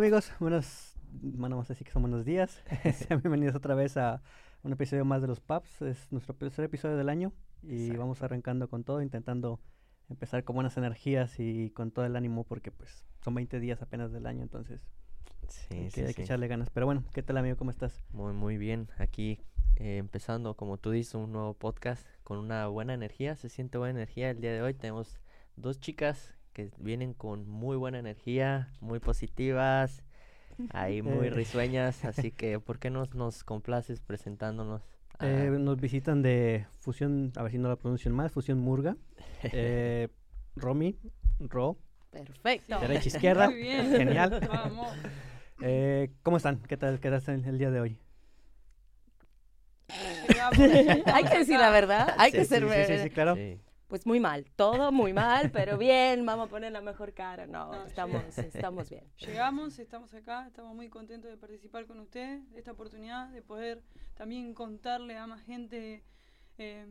amigos? Buenos, bueno, vamos a decir que son buenos días. Sean bienvenidos otra vez a un episodio más de los Pubs. Es nuestro tercer episodio del año y Exacto. vamos arrancando con todo, intentando empezar con buenas energías y con todo el ánimo porque pues son 20 días apenas del año, entonces Sí, hay, sí, que, hay que sí. echarle ganas. Pero bueno, ¿qué tal amigo? ¿Cómo estás? Muy, muy bien. Aquí eh, empezando, como tú dices, un nuevo podcast con una buena energía. Se siente buena energía el día de hoy. Tenemos dos chicas que vienen con muy buena energía, muy positivas, ahí muy Eh. risueñas. Así que, ¿por qué no nos complaces presentándonos? a- Eh, nos visitan de Fusión, a ver si no la pronuncian mal, Fusión Murga. Eh, Romy, Ro, Perfecto. derecha, izquierda. Muy bien. Genial. Vamos. Eh, ¿Cómo están? ¿Qué tal? ¿Qué tal el, el día de hoy? Hay que decir la verdad, hay que Sí, ser... sí, sí, sí, sí, claro. Pues muy mal, todo muy mal, pero bien, vamos a poner la mejor cara. No, No, estamos, estamos bien. Llegamos, estamos acá, estamos muy contentos de participar con usted, de esta oportunidad de poder también contarle a más gente eh,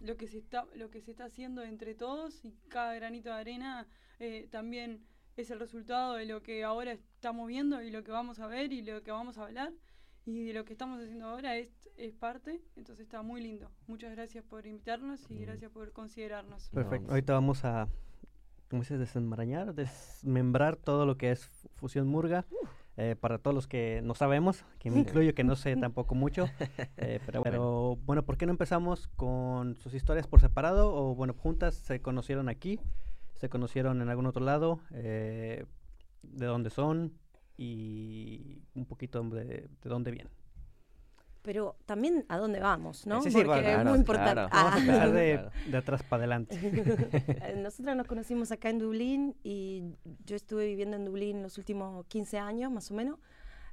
lo que se está lo que se está haciendo entre todos y cada granito de arena eh, también es el resultado de lo que ahora estamos viendo y lo que vamos a ver y lo que vamos a hablar y de lo que estamos haciendo ahora es, es parte, entonces está muy lindo. Muchas gracias por invitarnos y Mm. gracias por considerarnos. Perfecto. Ahorita vamos a, ¿cómo dices? Desenmarañar, desmembrar todo lo que es fu- Fusión Murga. eh, para todos los que no sabemos, que me incluyo, que no sé tampoco mucho. eh, pero, pero, bueno, ¿por qué no empezamos con sus historias por separado? O bueno, juntas se conocieron aquí, se conocieron en algún otro lado, eh, de dónde son y un poquito de, de dónde vienen. Pero también a dónde vamos, ¿no? Sí, sí, Porque bueno, es muy importante. claro. Vamos a Ah. de, de atrás para adelante. Nosotros nos conocimos acá en Dublín y yo estuve viviendo en Dublín los últimos 15 años más o menos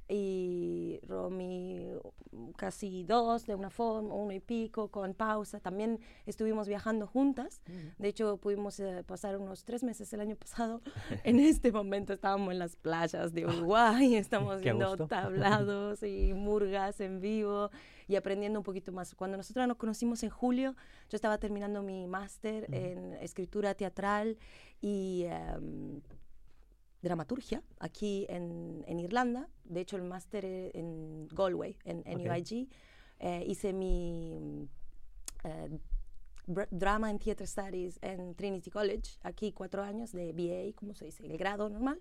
y Romy mm, casi dos de una forma, uno y pico con pausa. También estuvimos viajando juntas. De hecho, pudimos eh, pasar unos tres meses el año pasado. en este momento estábamos en las playas de Uruguay, estamos viendo gusto. tablados y murgas en vivo y aprendiendo un poquito más. Cuando nosotros nos conocimos en julio, yo estaba terminando mi máster en escritura teatral y em, dramaturgia aquí en, en Irlanda. De hecho, el máster eh, en Galway, en, en. UIG. Eh, hice mi eh, Drama and Theatre Studies en Trinity College, aquí cuatro años de BA, como se dice, el grado normal.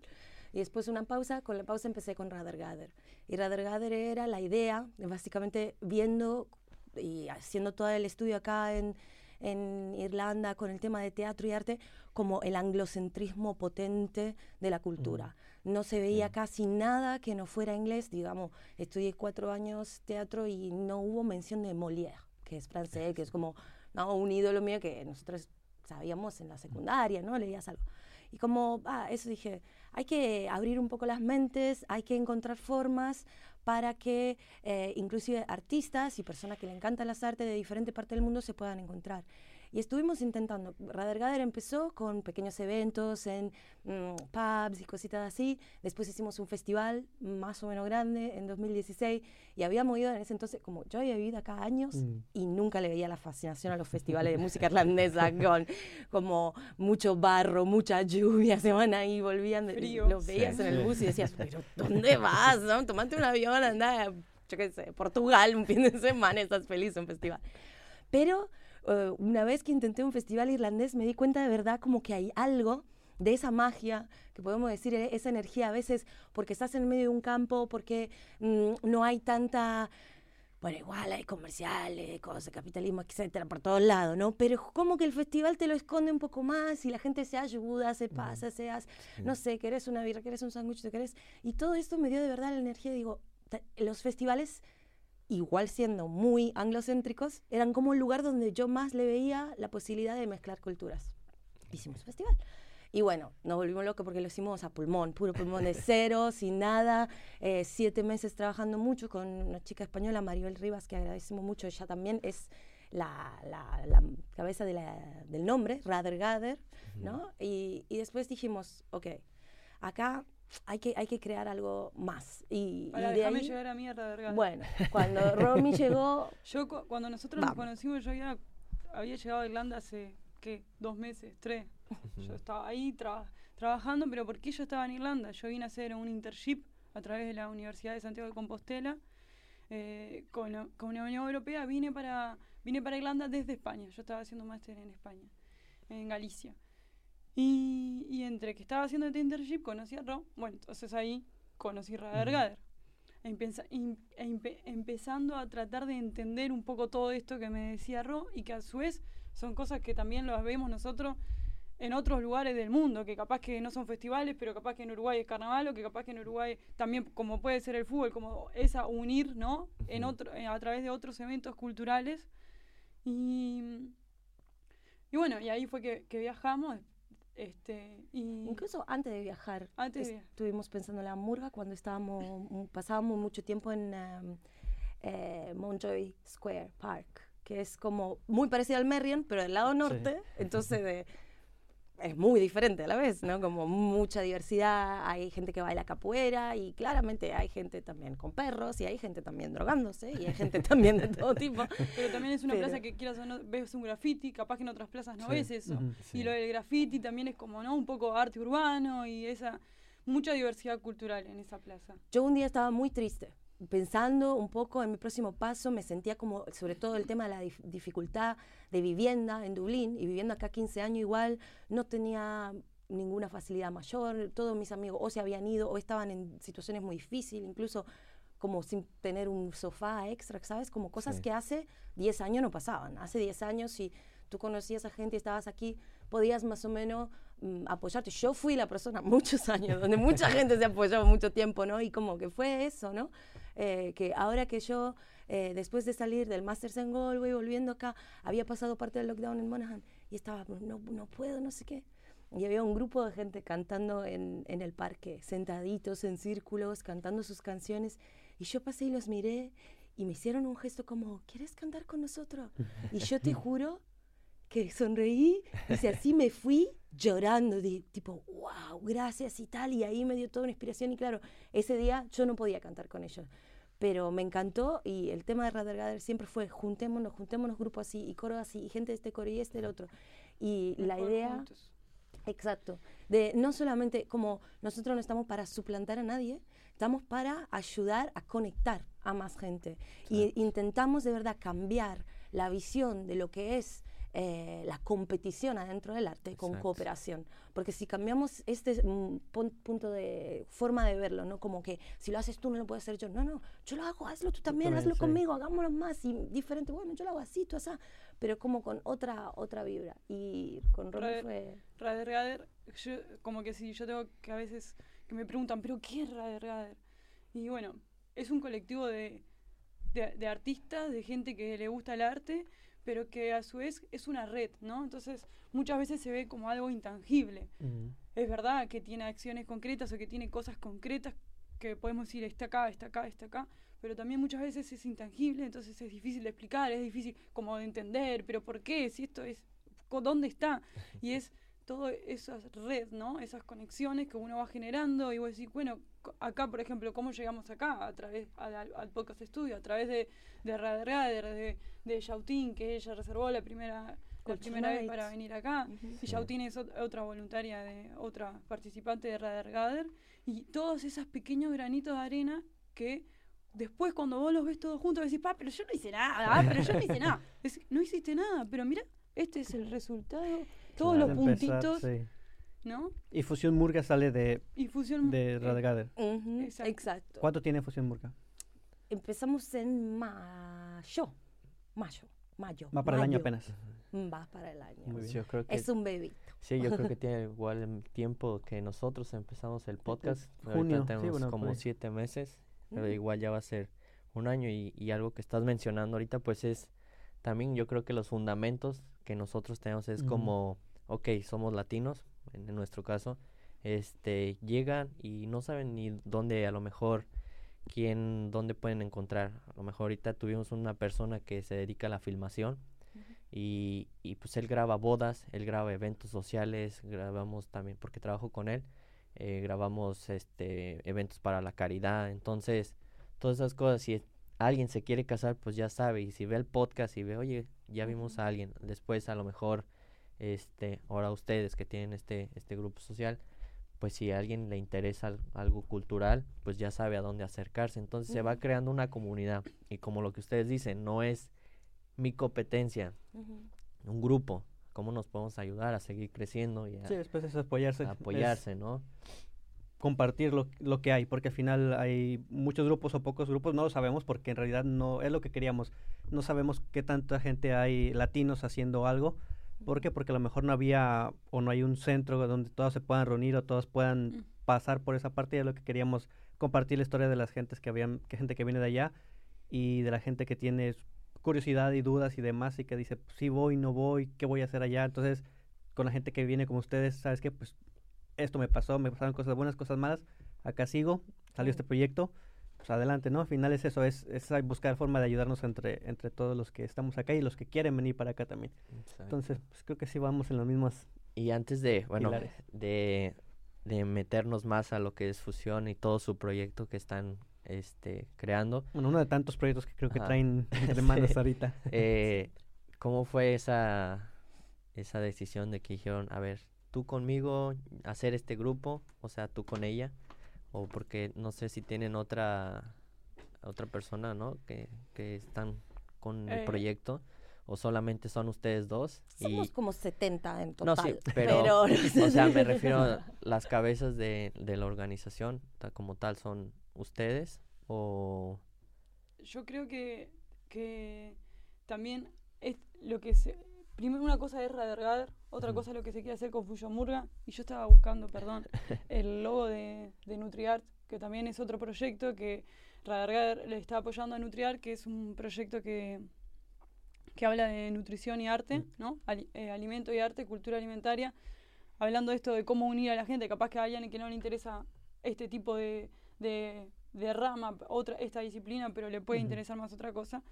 Y después una pausa, con la pausa empecé con Rather Gather. Y Rather Gather era la idea, de básicamente viendo y haciendo todo el estudio acá en, en Irlanda con el tema de teatro y arte como el anglocentrismo potente de la cultura. No se veía casi nada que no fuera inglés, digamos, estudié cuatro años teatro y no hubo mención de Molière, que es francés, que es como no, un ídolo mío que nosotros sabíamos en la secundaria, ¿no? Leías algo. Y como, ah, eso dije, hay que abrir un poco las mentes, hay que encontrar formas para que eh, inclusive artistas y personas que le encantan las artes de diferentes partes del mundo se puedan encontrar. Y estuvimos intentando. Radar Gather empezó con pequeños eventos en mm, pubs y cositas así. Después hicimos un festival más o menos grande en 2016 y habíamos ido en ese entonces, como yo había vivido acá años Mm. y nunca le veía la fascinación a los festivales de música irlandesa con como mucho barro, mucha lluvia, se van ahí, volvían, de- Frío. los veías Sí. en el bus y decías, pero ¿dónde vas? No? Tomate un avión, anda a, yo qué sé, Portugal un fin de semana, estás feliz en un festival. Pero eh, una vez que intenté un festival irlandés me di cuenta de verdad como que hay algo de esa magia, que podemos decir, eh, esa energía a veces porque estás en medio de un campo, porque mm, no hay tanta... Bueno, igual hay comerciales, cosas, capitalismo, etcétera, por todos lados, ¿no? Pero como que el festival te lo esconde un poco más y la gente se ayuda, se pasa, se hace, no sé, querés una birra, querés un sándwich, te querés. Y todo esto me dio de verdad la energía, digo, los festivales igual siendo muy anglocéntricos, eran como un lugar donde yo más le veía la posibilidad de mezclar culturas. Hicimos festival. Y bueno, nos volvimos locos porque lo hicimos a pulmón, puro pulmón de cero, sin nada. eh, siete meses trabajando mucho con una chica española, Maribel Rivas, que agradecemos mucho. Ella también es la, la- la cabeza de la- del nombre, Rather Gather, ¿no? Y, y después dijimos, ok, acá hay que, hay que crear algo más. Y, y Para de déjame ahí, llegar a mí a Radar bueno, cuando Romy llegó, Yo cu- cuando nosotros Vamos. nos conocimos, yo ya había llegado a Irlanda hace, ¿qué? Dos meses, tres. Yo estaba ahí, traba- trabajando, pero porque yo estaba en Irlanda. Yo vine a hacer un internship a través de la Universidad de Santiago de Compostela eh, con, la, con la Unión Europea. Vine para, vine para Irlanda desde España. Yo estaba haciendo máster en España, en Galicia. Y, y entre que estaba haciendo este internship conocí a Ro. Bueno, entonces ahí conocí. Empeza- em- empe- empezando a tratar de entender un poco todo esto que me decía Ro y que a su vez son cosas que también las vemos nosotros en otros lugares del mundo, que capaz que no son festivales, pero capaz que en Uruguay es carnaval o que capaz que en Uruguay también, como puede ser el fútbol, como esa unir, ¿no? En otro, eh, a través de otros eventos culturales. Y, y bueno, y ahí fue que, que viajamos. Este, y Incluso antes de viajar, Antes de viajar. estuvimos pensando en la murga cuando estábamos, pasábamos mucho tiempo en em, eh, Montjoy Square Park, que es como muy parecido al Merrion, pero del lado norte, entonces de- es muy diferente a la vez, ¿no? Como mucha diversidad, hay gente que baila capoeira y claramente hay gente también con perros y hay gente también drogándose y hay gente también de todo tipo. Pero también es una Pero- plaza que quieras o no, ves un graffiti, capaz que en otras plazas no Sí. ves eso. Sí. Y lo del graffiti también es como, ¿no? Un poco arte urbano y esa mucha diversidad cultural en esa plaza. Yo un día estaba muy triste, pensando un poco en mi próximo paso, me sentía como, sobre todo el tema de la dif- dificultad de vivienda en Dublín, y viviendo acá 15 años igual, no tenía ninguna facilidad mayor, todos mis amigos o se habían ido o estaban en situaciones muy difíciles, incluso como sin tener un sofá extra, ¿sabes? Como cosas Sí. que hace 10 años no pasaban. Hace 10 años, si tú conocías a gente y estabas aquí, podías más o menos mm, apoyarte. Yo fui la persona muchos años donde mucha gente se apoyó mucho tiempo, ¿no? Y como que fue eso, ¿no? Eh, que ahora que yo, eh, después de salir del Masters en Galway, volviendo acá, había pasado parte del lockdown en Monaghan y estaba, no, no puedo, no sé qué. Y había un grupo de gente cantando en, en el parque, sentaditos en círculos, cantando sus canciones. Y yo pasé y los miré y me hicieron un gesto como, ¿quieres cantar con nosotros? Y yo te juro que sonreí y si así me fui llorando, di- tipo, wow, gracias y tal. Y ahí me dio toda una inspiración. Y claro, ese día yo no podía cantar con ellos. Pero me encantó y el tema de Radar Gather siempre fue juntémonos, juntémonos grupos así y coros así y gente de este coro y este del otro. Y la idea... juntos. Exacto. De no solamente como nosotros no estamos para suplantar a nadie, estamos para ayudar a conectar a más gente. Y intentamos de verdad cambiar la visión de lo que es eh, la competición adentro del arte con Exacto. cooperación. Porque si cambiamos este mm, pun- punto de forma de verlo, ¿no? Como que si lo haces tú no lo puedo hacer yo. No, no, yo lo hago, hazlo tú también, también, hazlo sí. conmigo, hagámoslo más y diferente. Bueno, yo lo hago así, tú así, pero como con otra otra vibra. Y con Rader- fue... Rader Gader, yo, como que si yo tengo que a veces que me preguntan, ¿pero qué es Rader Gader? Y bueno, es un colectivo de, de, de artistas, de gente que le gusta el arte, pero que a su vez es una red, ¿no? Entonces muchas veces se ve como algo intangible. Es verdad que tiene acciones concretas o que tiene cosas concretas que podemos decir está acá, está acá, está acá, pero también muchas veces es intangible, entonces es difícil de explicar, es difícil como de entender, pero ¿por qué? Si esto es, ¿dónde está? Y es toda esa red, ¿no? Esas conexiones que uno va generando y vos decís, bueno, acá, por ejemplo, ¿cómo llegamos acá? A través, al, al- podcast estudio, a través de, de Rader Gader, de, de Yautín, que ella reservó la primera, la primera vez para venir acá. Y Yautín es ot- otra voluntaria, de otra participante de Radar Gader. Y todos esos pequeños granitos de arena que después cuando vos los ves todos juntos decís, pa, pero yo no hice nada, pero yo no hice nada. Es- no hiciste nada, pero mira, este es el resultado. Todos Claro. los empezar, puntitos, sí. ¿no? Y Fusión Murga sale de, Y fusión... de eh, Exacto. Exacto. ¿Cuánto tiene Fusión Murga? Empezamos en mayo. Mayo. Mayo. Va para el año apenas. Va para el año. Muy bien. Yo creo que Es un bebito. Sí, yo creo que tiene igual el tiempo que nosotros empezamos el podcast. junio, Ahorita sí, tenemos bueno, como ahí. siete meses, pero igual ya va a ser un año y, y algo que estás mencionando ahorita pues es también yo creo que los fundamentos que nosotros tenemos es como, ok, somos latinos, en, en nuestro caso, este, llegan y no saben ni dónde a lo mejor quién, dónde pueden encontrar. A lo mejor ahorita tuvimos una persona que se dedica a la filmación y, y pues él graba bodas, él graba eventos sociales, grabamos también, porque trabajo con él, eh, grabamos este eventos para la caridad, entonces todas esas cosas, si alguien se quiere casar, pues ya sabe, y si ve el podcast y ve, oye, ya vimos a alguien, después a lo mejor, este, ahora ustedes que tienen este, este grupo social, pues si a alguien le interesa al- algo cultural, pues ya sabe a dónde acercarse. Entonces se va creando una comunidad. Y como lo que ustedes dicen, no es mi competencia, un grupo. ¿Cómo nos podemos ayudar a seguir creciendo y a, Sí, después es apoyarse. a es apoyarse, ¿no? Compartir lo, lo que hay, porque al final hay muchos grupos o pocos grupos, no lo sabemos porque en realidad no es lo que queríamos. No sabemos qué tanta gente hay latinos haciendo algo. ¿Por qué? Porque a lo mejor no había o no hay un centro donde todos se puedan reunir o todos puedan Mm. pasar por esa parte de lo que queríamos compartir la historia de las gentes que habían, que gente que viene de allá y de la gente que tiene curiosidad y dudas y demás y que dice, si voy, no voy, ¿qué voy a hacer allá? Entonces, con la gente que viene como ustedes, ¿sabes qué? Pues esto me pasó, me pasaron cosas buenas, cosas malas, acá sigo, salió este proyecto, pues adelante, ¿no? Al final es eso, es, es buscar forma de ayudarnos entre, entre todos los que estamos acá y los que quieren venir para acá también. Entonces, pues creo que sí vamos en los mismos... Y antes de, bueno, Pilares. de, de meternos más a lo que es Fusión y todo su proyecto que están este, creando, Bueno, uno de tantos proyectos que creo que Ajá. traen entre manos Sí. ahorita. eh, ¿cómo fue esa, esa decisión de que dijeron, a ver, tú conmigo, hacer este grupo, o sea, tú con ella? O porque no sé si tienen otra, otra persona, ¿no? Que, que están con el Eh, proyecto, o solamente son ustedes dos. Somos y, como 70 en No, total. sí, pero, pero o sea, me refiero a las cabezas de, de la organización, ta- como tal, son ustedes o... Yo creo que, que también es lo que se... Primero una cosa es Radergader, otra cosa es lo que se quiere hacer con Fuyo Murga. Y yo estaba buscando, perdón, el logo de, de NutriArt, que también es otro proyecto que Radergader le está apoyando a NutriArt, que es un proyecto que, que habla de nutrición y arte. ¿no? Eh, alimento y arte, cultura alimentaria. Hablando de esto de cómo unir a la gente, capaz que a alguien que no le interesa este tipo de, de, de rama, otra, esta disciplina, pero le puede interesar más otra cosa.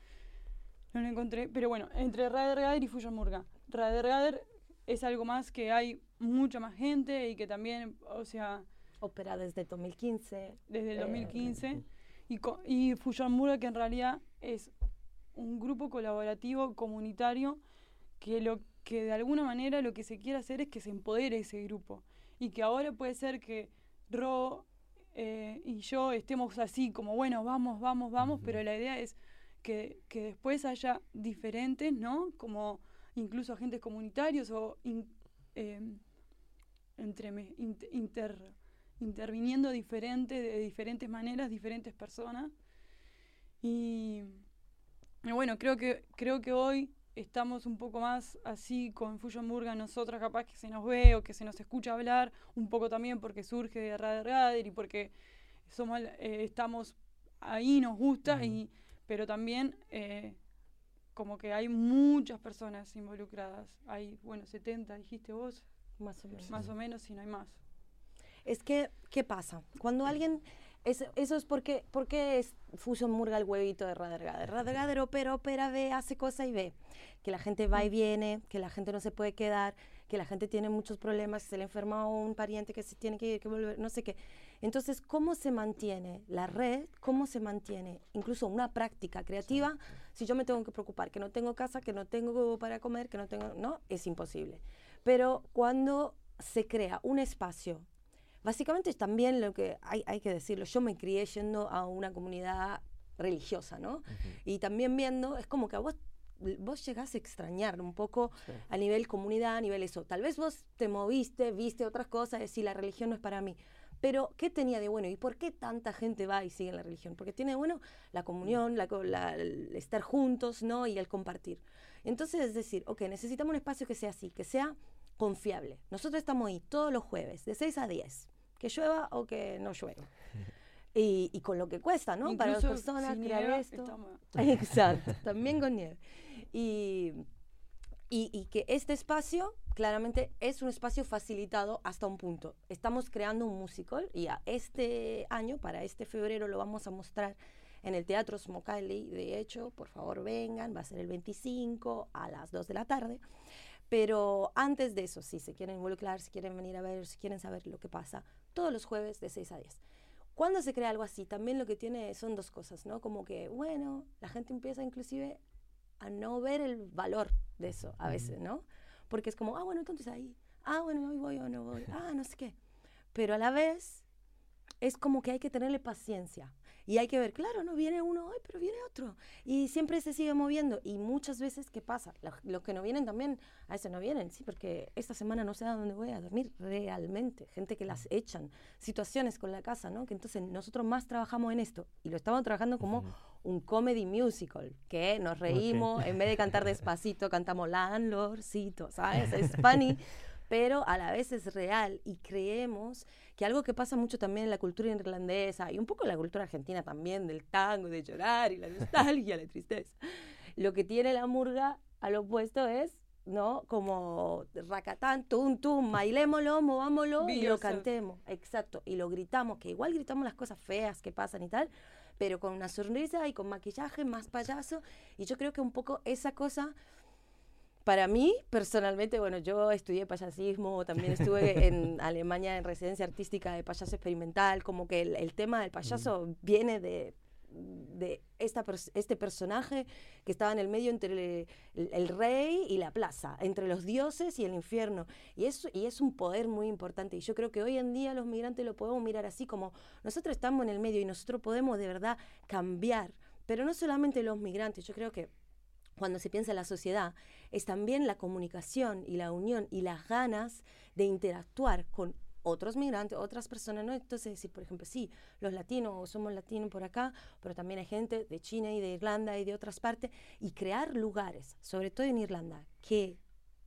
No lo encontré. Pero bueno, entre Radergader y Fusion Murga. Radergader es algo más que hay mucha más gente y que también, o sea, Opera desde 2015. desde el Eh, 2015. Y, y Fusion Murga, que en realidad es un grupo colaborativo comunitario que lo que de alguna manera lo que se quiere hacer es que se empodere ese grupo. Y que ahora puede ser que Ro eh, y yo estemos así, como bueno, vamos, vamos, vamos, pero la idea es que, que después haya diferentes, ¿no? Como incluso agentes comunitarios o in- entreme- int- inter, interviniendo diferente, de diferentes maneras, diferentes personas. Y, y bueno, creo que, creo que hoy estamos un poco más así con Fusion Murga, nosotras capaz que se nos ve o que se nos escucha hablar, un poco también porque surge de Radar Gader y porque somos, eh, estamos ahí, nos gusta, y, pero también eh, como que hay muchas personas involucradas. Hay, bueno, 70, dijiste vos, Más o menos. más o menos, si no hay más. Es que, ¿qué pasa? Cuando alguien... es- eso es porque, porque es Fusion Murga el huevito de Radergader. Radergader opera, opera, ve, hace cosa y ve. Que la gente va y viene, que la gente no se puede quedar, que la gente tiene muchos problemas, que se le enferma un pariente que se tiene que ir, que volver, no sé qué. Entonces, ¿cómo se mantiene la red? ¿Cómo se mantiene incluso una práctica creativa? Si yo me tengo que preocupar que no tengo casa, que no tengo para comer, que no tengo... No, es imposible. Pero cuando se crea un espacio Básicamente también lo que hay, hay que decirlo. Yo me crié yendo a una comunidad religiosa, ¿no? Ujú. Y también viendo, es como que a vos, vos llegás a extrañar un poco a nivel comunidad, a nivel eso. Tal vez vos te moviste, viste otras cosas, decís la religión no es para mí. Pero, ¿qué tenía de bueno? ¿Y por qué tanta gente va y sigue la religión? Porque tiene de bueno la comunión, la, la- el estar juntos, ¿no? Y el compartir. Entonces, es decir, ok, necesitamos un espacio que sea así, que sea confiable. Nosotros estamos ahí todos los jueves, de 6 a 10, que llueva o que no llueva. Y, y con lo que cuesta, ¿no? Para las Incluso personas crear esto. estamos- Exacto, también con nieve. Y, y, que este espacio claramente es un espacio facilitado hasta un punto. Estamos creando un musical y este año, para este febrero, lo vamos a mostrar en el Teatro Smokali. De hecho, por favor vengan, va a ser el 25 a las 2 de la tarde. Pero antes de eso, si se quieren involucrar, si quieren venir a ver, si quieren saber lo que pasa, todos los jueves de 6 a 10. Cuando se crea algo así, también lo que tiene son dos cosas, ¿no? Como que, bueno, la gente empieza inclusive a no ver el valor de eso a veces, ¿no? Porque es como, ah, bueno, entonces ahí, ah, bueno, hoy voy o no voy, ah, no sé qué. pero a la vez es como que hay que tenerle paciencia. Y hay que ver, claro, no viene uno hoy, pero viene otro. Y siempre se sigue moviendo. Y muchas veces, ¿qué pasa? Los, los que no vienen también, a veces no vienen, sí, porque esta semana no sé a dónde voy a dormir realmente. Gente que las echan, situaciones con la casa, ¿no? Que entonces nosotros más trabajamos en esto. Y lo estamos trabajando como. Un comedy musical, que nos reímos, en vez de cantar despacito, cantamos landlordcito, ¿sabes? Es funny, pero a la vez es real y creemos que algo que pasa mucho también en la cultura irlandesa y un poco en la cultura argentina también, del tango, de llorar y la nostalgia, la tristeza. Lo que tiene la murga al opuesto es, ¿no? Como racatán, tum, tum, bailémoslo, movámoslo Be y lo cantemos. Exacto, y lo gritamos, que igual gritamos las cosas feas que pasan y tal, pero con una sonrisa y con maquillaje más payaso. Y yo creo que un poco esa cosa, para mí personalmente, bueno, yo estudié payasismo, también estuve en Alemania en residencia artística de payaso experimental, como que el, el tema del payaso viene de de este personaje que estaba en el medio entre el, el rey y la plaza, entre los dioses y el infierno. Y es, y es un poder muy importante. Y yo creo que hoy en día los migrantes lo podemos mirar así como nosotros estamos en el medio y nosotros podemos de verdad cambiar. Pero no solamente los migrantes, yo creo que cuando se piensa en la sociedad, es también la comunicación y la unión y las ganas de interactuar con otros migrantes, otras personas, ¿no? Entonces, si por ejemplo, sí, los latinos somos latinos por acá, pero también hay gente de China y de Irlanda y de otras partes, y crear lugares, sobre todo en Irlanda, que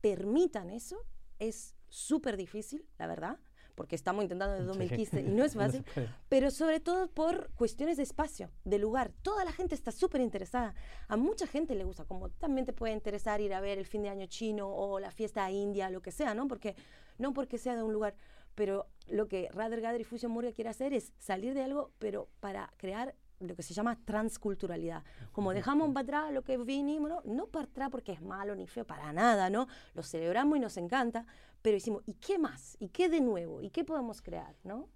permitan eso es súper difícil, la verdad, porque estamos intentando desde Sí. 2015 y no es No fácil, puede. pero sobre todo por cuestiones de espacio, de lugar. Toda la gente está súper interesada. A mucha gente le gusta, como también te puede interesar ir a ver el fin de año chino o la fiesta india, lo que sea, ¿no? Porque no porque sea de un lugar, pero lo que Radar Gather y Fusion Murga quiere hacer es salir de algo, pero para crear lo que se llama transculturalidad. Como dejamos para atrás lo que vinimos, ¿no? no para atrás porque es malo ni feo, para nada, ¿no? Lo celebramos y nos encanta, pero decimos, ¿y qué más? ¿Y qué de nuevo? ¿Y qué podemos crear, no?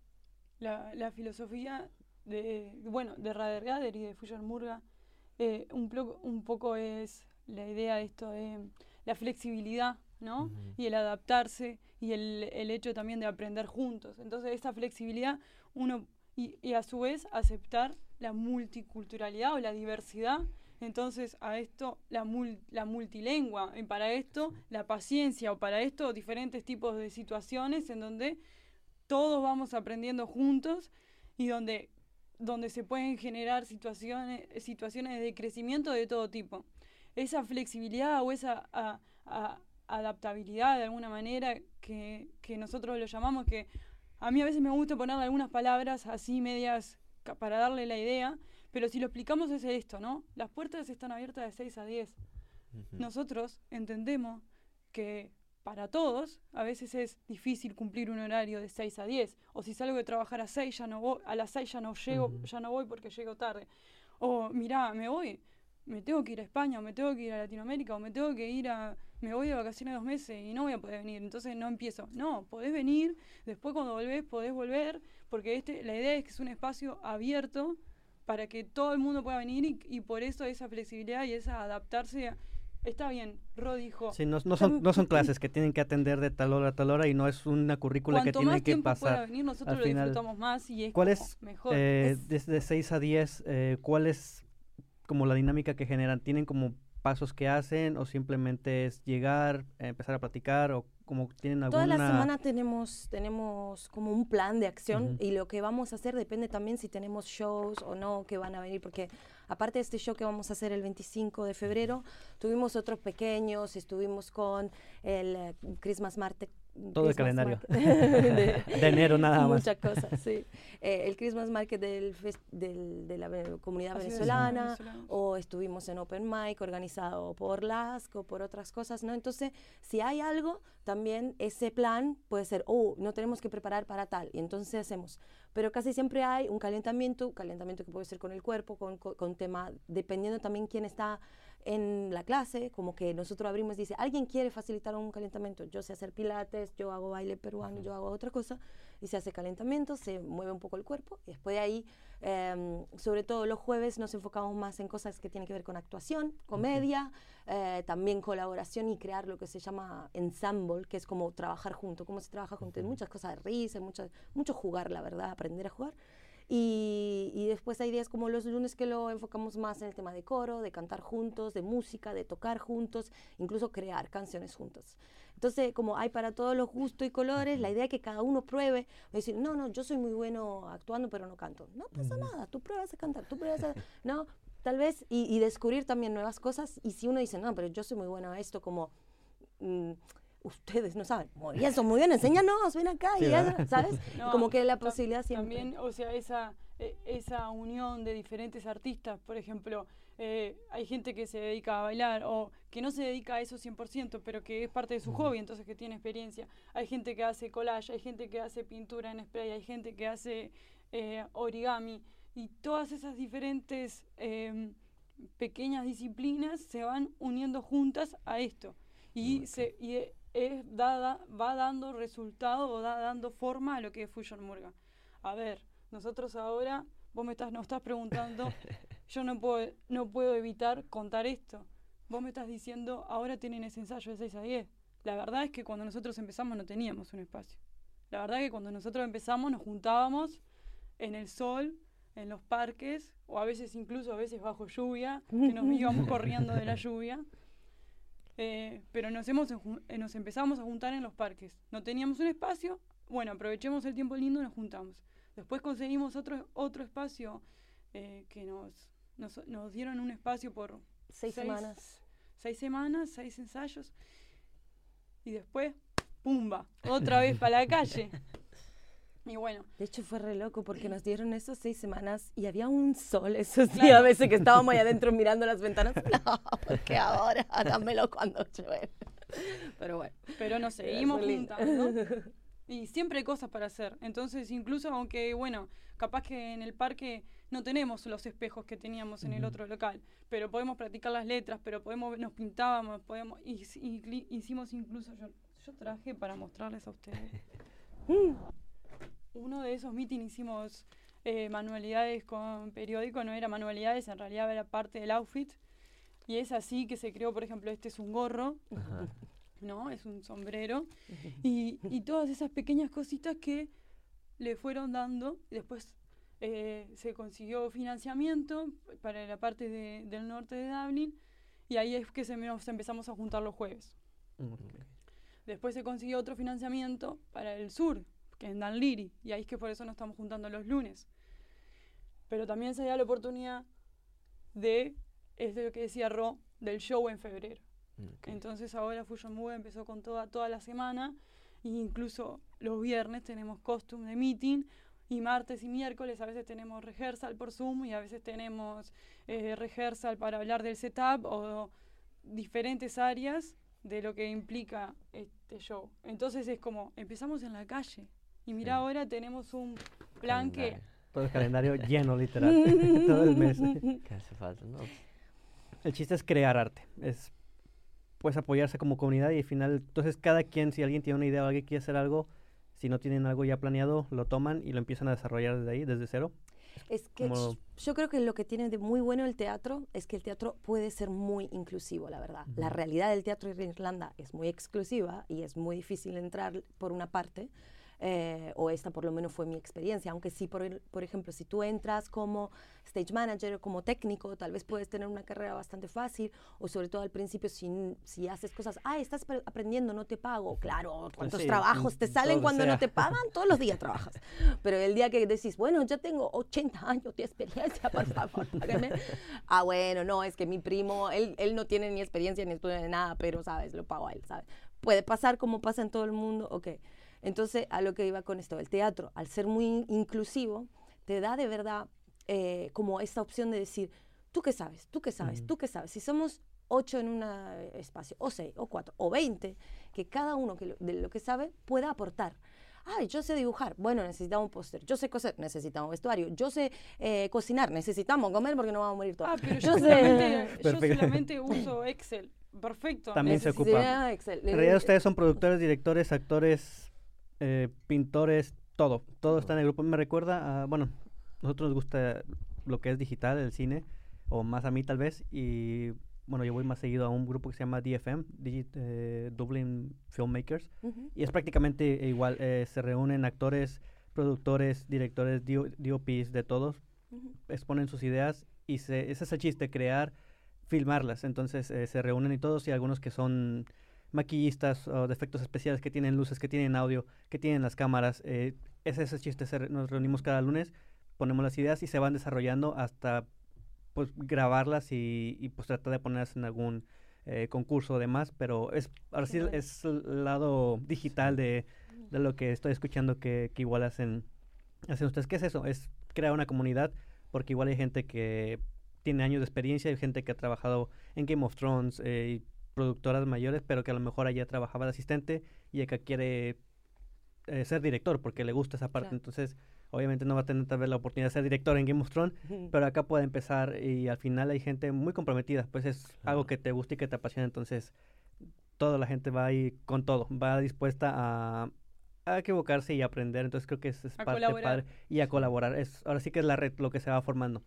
la, la filosofía de, bueno, de Rader Gader y de Fuller Murga, eh, un, un poco es la idea de esto de la flexibilidad, ¿no? Y el adaptarse y el, el hecho también de aprender juntos. Entonces, esta flexibilidad, uno, y, y a su vez aceptar la multiculturalidad o la diversidad. Entonces, a esto, la, mul- la multilengua, y para esto, la paciencia, o para esto, diferentes tipos de situaciones en donde todos vamos aprendiendo juntos y donde, donde se pueden generar situaciones, situaciones de crecimiento de todo tipo. Esa flexibilidad o esa a- a- adaptabilidad de alguna manera que, que nosotros lo llamamos, que a mí a veces me gusta ponerle algunas palabras así medias para darle la idea, pero si lo explicamos es esto, ¿no? Las puertas están abiertas de 6 a 10. Ujú. Nosotros entendemos que para todos a veces es difícil cumplir un horario de 6 a 10. O si salgo de trabajar a 6, ya no voy, a las 6 ya no llego, ya no voy porque llego tarde. O mirá, me voy, me tengo que ir a España, o me tengo que ir a Latinoamérica, o me tengo que ir a. me voy de vacaciones dos meses y no voy a poder venir, entonces no empiezo. No, podés venir, después cuando volvés podés volver, porque este, la idea es que es un espacio abierto para que todo el mundo pueda venir y, y por eso esa flexibilidad y esa adaptarse. a- está bien, Ro dijo. Sí, no, no son, no son clases que tienen que atender de tal hora a tal hora y no es una currícula que Cuanto más que tiempo pueda pasar. venir, nosotros al lo final. disfrutamos más y es ¿Cuál es, mejor. Eh, Es- desde 6 a 10, eh, ¿cuál es como la dinámica que generan? ¿Tienen como pasos que hacen o simplemente es llegar, empezar a platicar o como tienen alguna... Toda la semana tenemos, tenemos como un plan de acción y lo que vamos a hacer depende también si tenemos shows o no que van a venir, porque aparte de este show que vamos a hacer el 25 de febrero, tuvimos otros pequeños, estuvimos con el eh, Christmas Market. Todo el Christmas calendario. Market De enero nada más. Muchas cosas, sí. Eh, el Christmas Market del, del- de la comunidad es, venezolana, venezolanos. o estuvimos en Open Mic organizado por LASC o por otras cosas, ¿no? Entonces, si hay algo, también ese plan puede ser, oh, no tenemos que preparar para tal, y entonces hacemos. Pero casi siempre hay un calentamiento, calentamiento que puede ser con el cuerpo, con, con, con tema, dependiendo también quién está en la clase, como que nosotros abrimos y dice, alguien quiere facilitar un calentamiento, yo sé hacer pilates, yo hago baile peruano, yo hago otra cosa, y se hace calentamiento, se mueve un poco el cuerpo y después de ahí, em, sobre todo los jueves, nos enfocamos más en cosas que tienen que ver con actuación, comedia, eh, también colaboración y crear lo que se llama ensemble, que es como trabajar junto, cómo se trabaja junto, Hay muchas cosas de risa, muchas, mucho jugar, la verdad, aprender a jugar. Y, y, después hay días como los lunes que lo enfocamos más en el tema de coro, de cantar juntos, de música, de tocar juntos, incluso crear canciones juntos. Entonces, como hay para todos los gustos y colores, la idea es que cada uno pruebe, decir, no, no, yo soy muy bueno actuando, pero no canto. No pasa nada, tú pruebas a cantar, tú pruebas a... No, tal vez, y, y, descubrir también nuevas cosas. Y si uno dice, no, pero yo soy muy bueno a esto, como... Mmm, ustedes no saben, muy bien, son muy bien, enséñanos, ven acá, sí, y ya, ¿sabes? No, como que la posibilidad siempre. También, o sea, esa, eh, esa unión de diferentes artistas, por ejemplo, eh, hay gente que se dedica a bailar o que no se dedica a eso 100%, pero que es parte de su hobby, entonces que tiene experiencia. Hay gente que hace collage, hay gente que hace pintura en spray, hay gente que hace eh, origami y todas esas diferentes em, pequeñas disciplinas se van uniendo juntas a esto. Y, okay. se, y es dada, va dando resultado o da dando forma a lo que es Fusion Murga. A ver, nosotros ahora, vos me estás, nos estás preguntando, yo no puedo, no puedo evitar contar esto. Vos me estás diciendo, ahora tienen ese ensayo de 6 a 10. La verdad es que cuando nosotros empezamos no teníamos un espacio. La verdad es que cuando nosotros empezamos nos juntábamos en el sol, en los parques, o a veces incluso a veces bajo lluvia, que nos íbamos corriendo de la lluvia. Eh, pero nos, hemos, eh, nos empezamos a juntar en los parques. No teníamos un espacio, bueno, aprovechemos el tiempo lindo y nos juntamos. Después conseguimos otro, otro espacio eh, que nos, nos, nos, dieron un espacio por seis, seis, semanas. Seis semanas, seis ensayos. Y después, ¡pumba! Otra vez para la calle. Y bueno. De hecho fue re loco porque nos dieron esas seis semanas y había un sol esos días claro. a veces que estábamos ahí adentro mirando las ventanas. No, porque ahora dámelo cuando llueve. Pero bueno. Pero nos seguimos juntando. Y siempre hay cosas para hacer. Entonces, incluso aunque, bueno, capaz que en el parque no tenemos los espejos que teníamos en el otro local, pero podemos practicar las letras, pero podemos, nos pintábamos, podemos, y, y, hicimos incluso, yo, yo traje para mostrarles a ustedes. uno de esos meetings hicimos eh, manualidades con periódico, no era manualidades, en realidad era parte del outfit. Y es así que se creó, por ejemplo, este es un gorro, Ajá. ¿no? Es un sombrero. Y, y, todas esas pequeñas cositas que le fueron dando. Después eh, se consiguió financiamiento para la parte de, del norte de Dublin. Y ahí es que se, nos empezamos a juntar los jueves. Okay. Después se consiguió otro financiamiento para el sur, que es en Dan Liri, y ahí es que por eso nos estamos juntando los lunes. Pero también se da la oportunidad de, es de lo que decía Ro, del show en febrero. Okay. Entonces ahora Fusion Move empezó con toda, toda la semana, e incluso los viernes tenemos costume de meeting, y martes y miércoles a veces tenemos rehearsal por Zoom y a veces tenemos eh, rehearsal para hablar del setup o diferentes áreas de lo que implica este show. Entonces es como, empezamos en la calle, y mira, sí. ahora tenemos un plan calendario. que... Todo el calendario lleno, literal. todo el mes. ¿Qué hace falta? No. El chiste es crear arte. Es pues apoyarse como comunidad y al final, entonces cada quien, si alguien tiene una idea o alguien quiere hacer algo, si no tienen algo ya planeado, lo toman y lo empiezan a desarrollar desde ahí, desde cero. Es que como... yo creo que lo que tiene de muy bueno el teatro es que el teatro puede ser muy inclusivo, la verdad. Uh -huh. La realidad del teatro en Irlanda es muy exclusiva y es muy difícil entrar por una parte. Eh, o esta por lo menos fue mi experiencia, aunque sí, por, por ejemplo, si tú entras como stage manager o como técnico, tal vez puedes tener una carrera bastante fácil, o sobre todo al principio si, si haces cosas, ah, estás aprendiendo, no te pago, claro, ¿cuántos sí, trabajos te salen cuando sea. no te pagan? Todos los días trabajas, pero el día que decís, bueno, yo tengo 80 años de experiencia, por favor, págame. ah, bueno, no, es que mi primo, él, él no tiene ni experiencia ni estudio de nada, pero, ¿sabes? Lo pago a él, ¿sabes? Puede pasar como pasa en todo el mundo, ok. Entonces, a lo que iba con esto, el teatro, al ser muy inclusivo, te da de verdad eh, como esta opción de decir, ¿tú qué sabes? ¿Tú qué sabes? Mm. ¿Tú qué sabes? Si somos ocho en un espacio, o seis, o cuatro, o veinte, que cada uno que lo, de lo que sabe pueda aportar. Ay, yo sé dibujar. Bueno, necesitamos un póster. Yo sé coser. Necesitamos vestuario. Yo sé eh, cocinar. Necesitamos comer porque no vamos a morir todos. Ah, pero yo, solamente, yo solamente uso Excel. Perfecto. También se ocupa. Excel. En realidad ustedes son productores, directores, actores, eh, pintores, todo, todo está en el grupo. Me recuerda a, bueno, nosotros nos gusta lo que es digital, el cine, o más a mí tal vez, y bueno, yo voy más seguido a un grupo que se llama DFM, eh, Dublin Filmmakers, y es prácticamente igual, eh, se reúnen actores, productores, directores, DOPs, de todos, exponen sus ideas y se, ese es el chiste, crear, filmarlas, entonces eh, se reúnen y todos y algunos que son maquillistas o de efectos especiales que tienen luces, que tienen audio, que tienen las cámaras, ese es ese chiste, nos reunimos cada lunes, ponemos las ideas y se van desarrollando hasta pues grabarlas y, y pues tratar de ponerlas en algún eh, concurso o demás, pero es ahora sí es el lado digital de, de, lo que estoy escuchando que, que, igual hacen, hacen ustedes. ¿Qué es eso? Es crear una comunidad, porque igual hay gente que tiene años de experiencia, hay gente que ha trabajado en Game of Thrones, eh, productoras mayores, pero que a lo mejor allá trabajaba de asistente y acá quiere eh, ser director porque le gusta esa parte. Entonces, Obviamente no va a tener tal vez la oportunidad de ser director en Game of Thrones, pero acá puede empezar y al final hay gente muy comprometida, pues es algo que te gusta y que te apasiona, entonces toda la gente va ahí con todo, va dispuesta a, a equivocarse y aprender, entonces creo que es, es parte padre y a colaborar. Es, ahora sí que es la red lo que se va formando,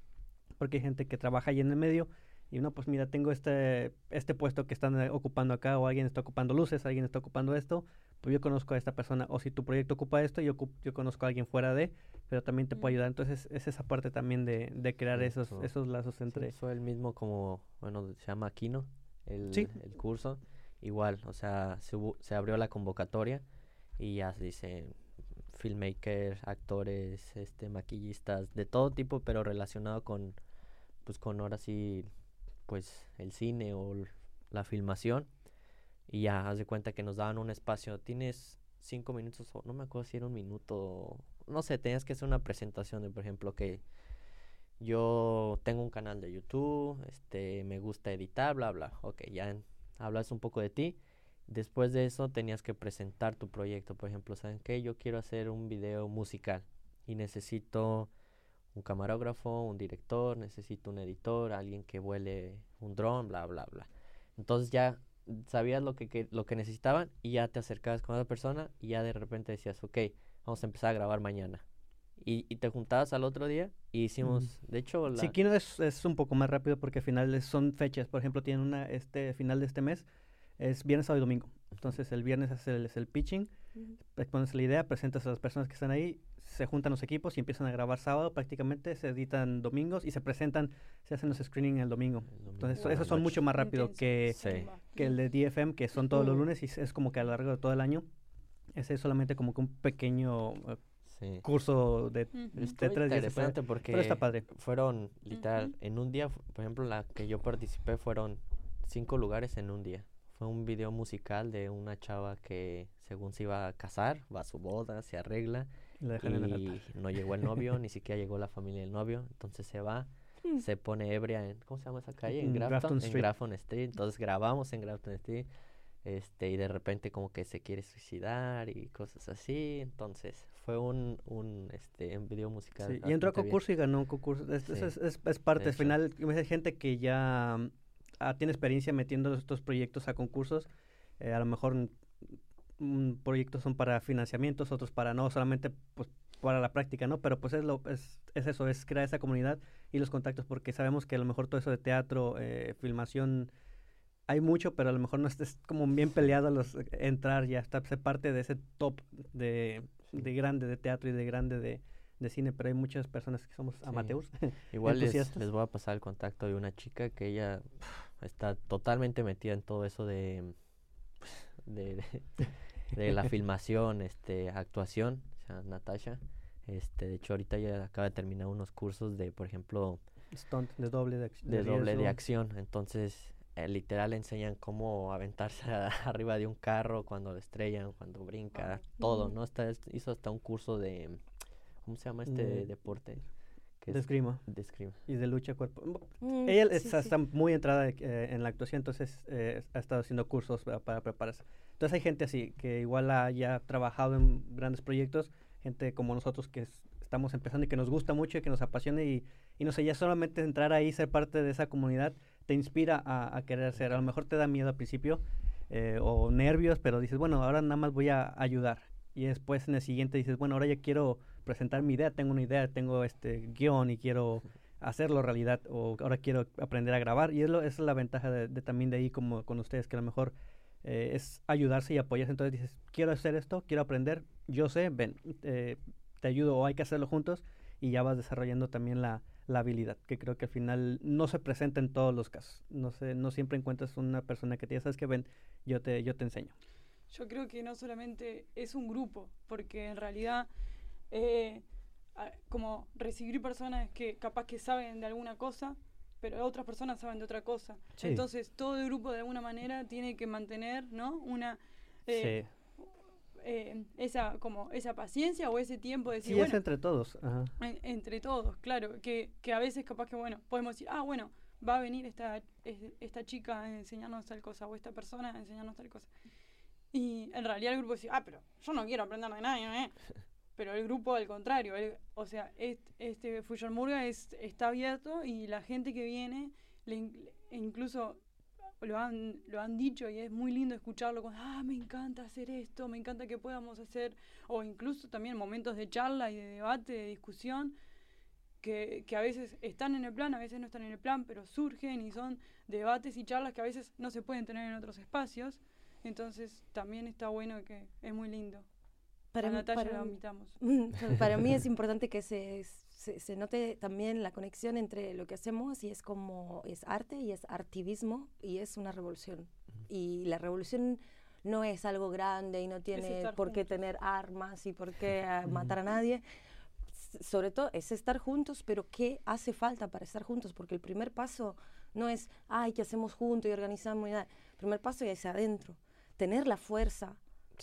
porque hay gente que trabaja ahí en el medio y no, pues mira, tengo este, este puesto que están eh, ocupando acá o alguien está ocupando luces, alguien está ocupando esto, pues yo conozco a esta persona, o si tu proyecto ocupa esto, yo, yo conozco a alguien fuera de, pero también te puedo ayudar. Entonces es esa parte también de, de crear esos, esos lazos entre... fue el mismo como, bueno, se llama Aquino, el, el curso. Igual, o sea, se, se abrió la convocatoria y ya se dice filmmakers, actores, este, maquillistas, de todo tipo, pero relacionado con, pues con ahora sí, pues el cine o la filmación. Y ya, haz de cuenta que nos daban un espacio. Tienes cinco minutos, no me acuerdo si era un minuto. No sé, tenías que hacer una presentación de, por ejemplo, que yo tengo un canal de YouTube, este, me gusta editar, bla, bla. Ok, ya hablas un poco de ti. Después de eso tenías que presentar tu proyecto. Por ejemplo, ¿saben qué? Yo quiero hacer un video musical y necesito un camarógrafo, un director, necesito un editor, alguien que vuele un dron, bla, bla, bla. Entonces ya sabías lo que, lo que necesitaban y ya te acercabas con otra persona y ya de repente decías, ok, vamos a empezar a grabar mañana. Y, y te juntabas al otro día y hicimos, de hecho... La... Sí, Kino es, es un poco más rápido porque al final son fechas, por ejemplo, tienen una, este final de este mes, es viernes, sábado y domingo. Entonces el viernes es el, es el pitching, expones la idea, presentas a las personas que están ahí, se juntan los equipos y empiezan a grabar sábado prácticamente, se editan domingos y se presentan, se hacen los screening el domingo. Entonces, esos son mucho más rápido que, que el de DFM, que son todos los lunes y es como que a lo largo de todo el año. Ese es solamente como que un pequeño eh, curso de, tres interesante porque pero está padre. fueron literal, en un día, por ejemplo, la que yo participé fueron cinco lugares en un día. Fue un video musical de una chava que según se iba a casar, va a su boda, se arregla y no llegó el novio, ni siquiera llegó la familia del novio, entonces se va, mm. se pone ebria en, ¿cómo se llama esa calle? En, Grafton, en Grafton Street, entonces grabamos en Grafton Street, este, y de repente como que se quiere suicidar y cosas así, entonces fue un, un, este, un video musical. y entró a concurso y ganó un concurso, es, es, es, parte, al final hay gente que ya ah, tiene experiencia metiendo estos proyectos a concursos, eh, a lo mejor un proyectos son para financiamientos, otros para no, solamente pues para la práctica, ¿no? Pero pues es, lo, es, es eso, es crear esa comunidad y los contactos, porque sabemos que a lo mejor todo eso de teatro, eh, filmación, hay mucho, pero a lo mejor no es, como bien peleado los entrar ya, está, ser parte de ese top de, de grande de teatro y de grande de, de cine, pero hay muchas personas que somos amateurs. Igual les, les, voy a pasar el contacto de una chica que ella está totalmente metida en todo eso de de, de, la filmación, este, actuación, o sea, Natasha. Este, de hecho, ahorita ya acaba de terminar unos cursos de, por ejemplo, Stunt, de doble de, de, doble de acción. Entonces, eh, literal enseñan cómo aventarse arriba de un carro cuando lo estrellan, cuando brinca, todo, ¿no? Está, hizo hasta un curso de, ¿cómo se llama este deporte? de esgrima. De Y de lucha cuerpo. Mm, ella está, muy entrada eh, en la actuación, entonces eh, ha estado haciendo cursos para, prepararse. Entonces hay gente así, que igual haya trabajado en grandes proyectos, gente como nosotros que estamos empezando y que nos gusta mucho y que nos apasiona y, y no sé, ya solamente entrar ahí, ser parte de esa comunidad, te inspira a, querer hacer. A lo mejor te da miedo al principio eh, o nervios, pero dices, bueno, ahora nada más voy a ayudar. y después en el siguiente dices, bueno, ahora ya quiero presentar mi idea, tengo una idea, tengo este guion y quiero hacerlo realidad o ahora quiero aprender a grabar. Y es es la ventaja de, también de ahí como con ustedes que a lo mejor eh, es ayudarse y apoyarse. Entonces dices quiero hacer esto quiero aprender yo sé ven te ayudo o hay que hacerlo juntos y ya vas desarrollando también la, la habilidad que creo que al final no se presenta en todos los casos. No sé no siempre encuentras una persona que te diga sabes que ven yo te yo te enseño Yo creo que no solamente es un grupo, porque en realidad eh, como recibir personas que capaz que saben de alguna cosa, pero otras personas saben de otra cosa. Sí. Entonces todo el grupo de alguna manera tiene que mantener, ¿no? Una eh, sí eh, esa como esa paciencia o ese tiempo de sí decir, es bueno, entre todos ajá. en- entre todos, claro, que, que a veces capaz que, bueno, podemos decir, ah, bueno, va a venir esta, es- esta chica a enseñarnos tal cosa o esta persona a enseñarnos tal cosa. Y en realidad el grupo dice, ah, pero yo no quiero aprender de nadie, ¿eh? Pero el grupo al contrario, el- o sea, est- este Fusion Murga es, está abierto y la gente que viene, le in- incluso lo han, lo han dicho y es muy lindo escucharlo con, ah, me encanta hacer esto, me encanta que podamos hacer, o incluso también momentos de charla y de debate, de discusión, que, que a veces están en el plan, a veces no están en el plan, pero surgen y son debates y charlas que a veces no se pueden tener en otros espacios. Entonces también está bueno que es muy lindo. Para mí- para Para mí es importante que se, se, se note también la conexión entre lo que hacemos y es como es arte y es artivismo y es una revolución. Y la revolución no es algo grande y no tiene por qué juntos. tener armas y por qué matar a nadie. Sobre todo es estar juntos, pero ¿qué hace falta para estar juntos? Porque el primer paso no es, ay, ¿qué hacemos juntos y organizamos? y nada. El primer paso es adentro. Tener la fuerza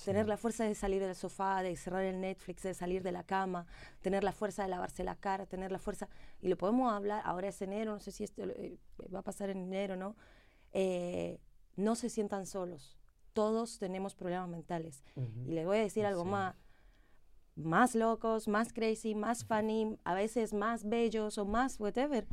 Tener la fuerza de salir del sofá, de cerrar el Netflix, de salir de la cama, tener la fuerza de lavarse la cara, tener la fuerza, y lo podemos hablar, ahora es enero, no sé si esto eh, va a pasar en enero, ¿no? Eh, no se sientan solos, todos tenemos problemas mentales. Y les voy a decir algo Sí. más, más locos, más crazy, más funny, a veces más bellos o más whatever.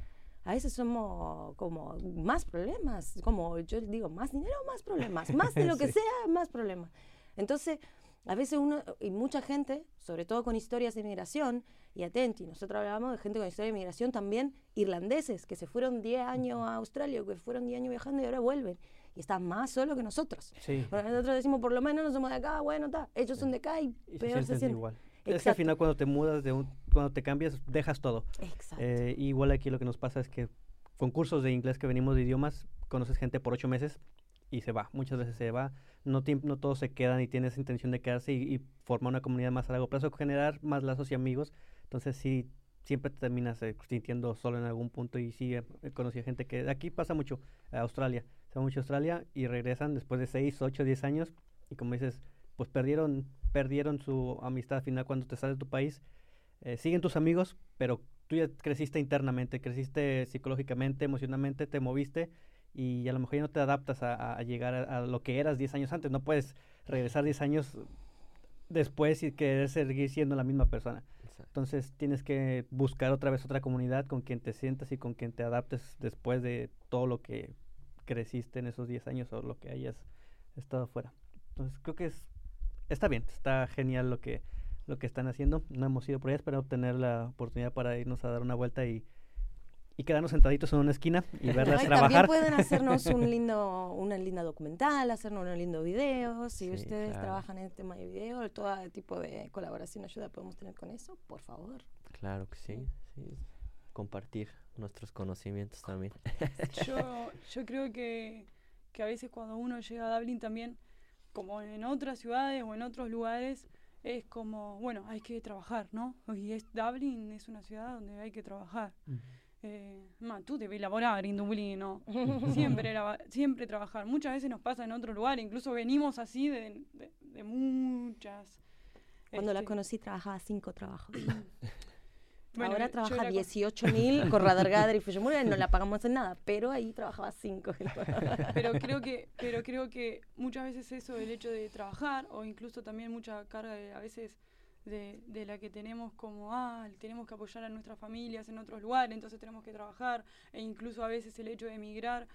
A veces somos como más problemas, como yo digo, más dinero, más problemas, más de lo que Sí. sea, más problemas. Entonces, a veces uno, y mucha gente, sobre todo con historias de migración, y atenti, nosotros hablamos de gente con historia de migración también, irlandeses, que se fueron 10 años a Australia, que fueron 10 años viajando y ahora vuelven, y están más solos que nosotros. sí Bueno, nosotros decimos, por lo menos no somos de acá, bueno, está, ellos son de acá y, y peor se sienten sienten. igual es que al final cuando te mudas de un, cuando te cambias dejas todo Exacto. Eh, igual aquí lo que nos pasa es que con cursos de inglés que venimos de idiomas, conoces gente por ocho meses y se va. Muchas veces se va. No, no todos se quedan y tienes intención de quedarse y, y formar una comunidad más a largo plazo, generar más lazos y amigos. Entonces sí, siempre te terminas eh, sintiendo solo en algún punto y sí, he, he conocido gente que aquí pasa mucho, a Australia. Se va mucho a Australia y regresan después de seis, ocho, diez años y como dices, pues perdieron, perdieron su amistad al final cuando te sales de tu país. Eh, siguen tus amigos, pero tú ya creciste internamente, creciste psicológicamente, emocionalmente, te moviste y a lo mejor ya no te adaptas a, llegar a, a lo que eras 10 años antes. No puedes regresar 10 años después y querer seguir siendo la misma persona. Exacto. Entonces tienes que buscar otra vez otra comunidad con quien te sientas y con quien te adaptes después de todo lo que creciste en esos 10 años o lo que hayas estado fuera. Entonces creo que es, está bien, está genial lo que, lo que están haciendo. No hemos ido por allá, espero tener la oportunidad para irnos a dar una vuelta y, y quedarnos sentaditos en una esquina y verlas Ay, también trabajar. pueden hacernos un lindo, una linda documental, hacernos un lindo video. Si Sí, ustedes claro. trabajan en el tema de video, todo tipo de colaboración, ayuda podemos tener con eso, por favor. Claro que sí, sí. Compartir nuestros conocimientos también. Yo, yo creo que, que a veces cuando uno llega a Dublín también, como en otras ciudades o en otros lugares, es como, bueno, hay que trabajar, ¿no? Y es, Dublín es una ciudad donde hay que trabajar. Eh, ma, tú debes laborar en Dublín, ¿no? Siempre, era, siempre trabajar. Muchas veces nos pasa en otro lugar, incluso venimos así de, de- de muchas. Cuando la este, conocí trabajaba cinco trabajos. bueno, Ahora trabaja la con- 18.000 con Radar Gather y Murray, no la pagamos en nada, pero ahí trabajaba cinco. pero creo que pero creo que muchas veces eso del hecho de trabajar o incluso también mucha carga de, a veces de, de la que tenemos como ah tenemos que apoyar a nuestras familias en otros lugares entonces tenemos que trabajar e incluso a veces el hecho de emigrar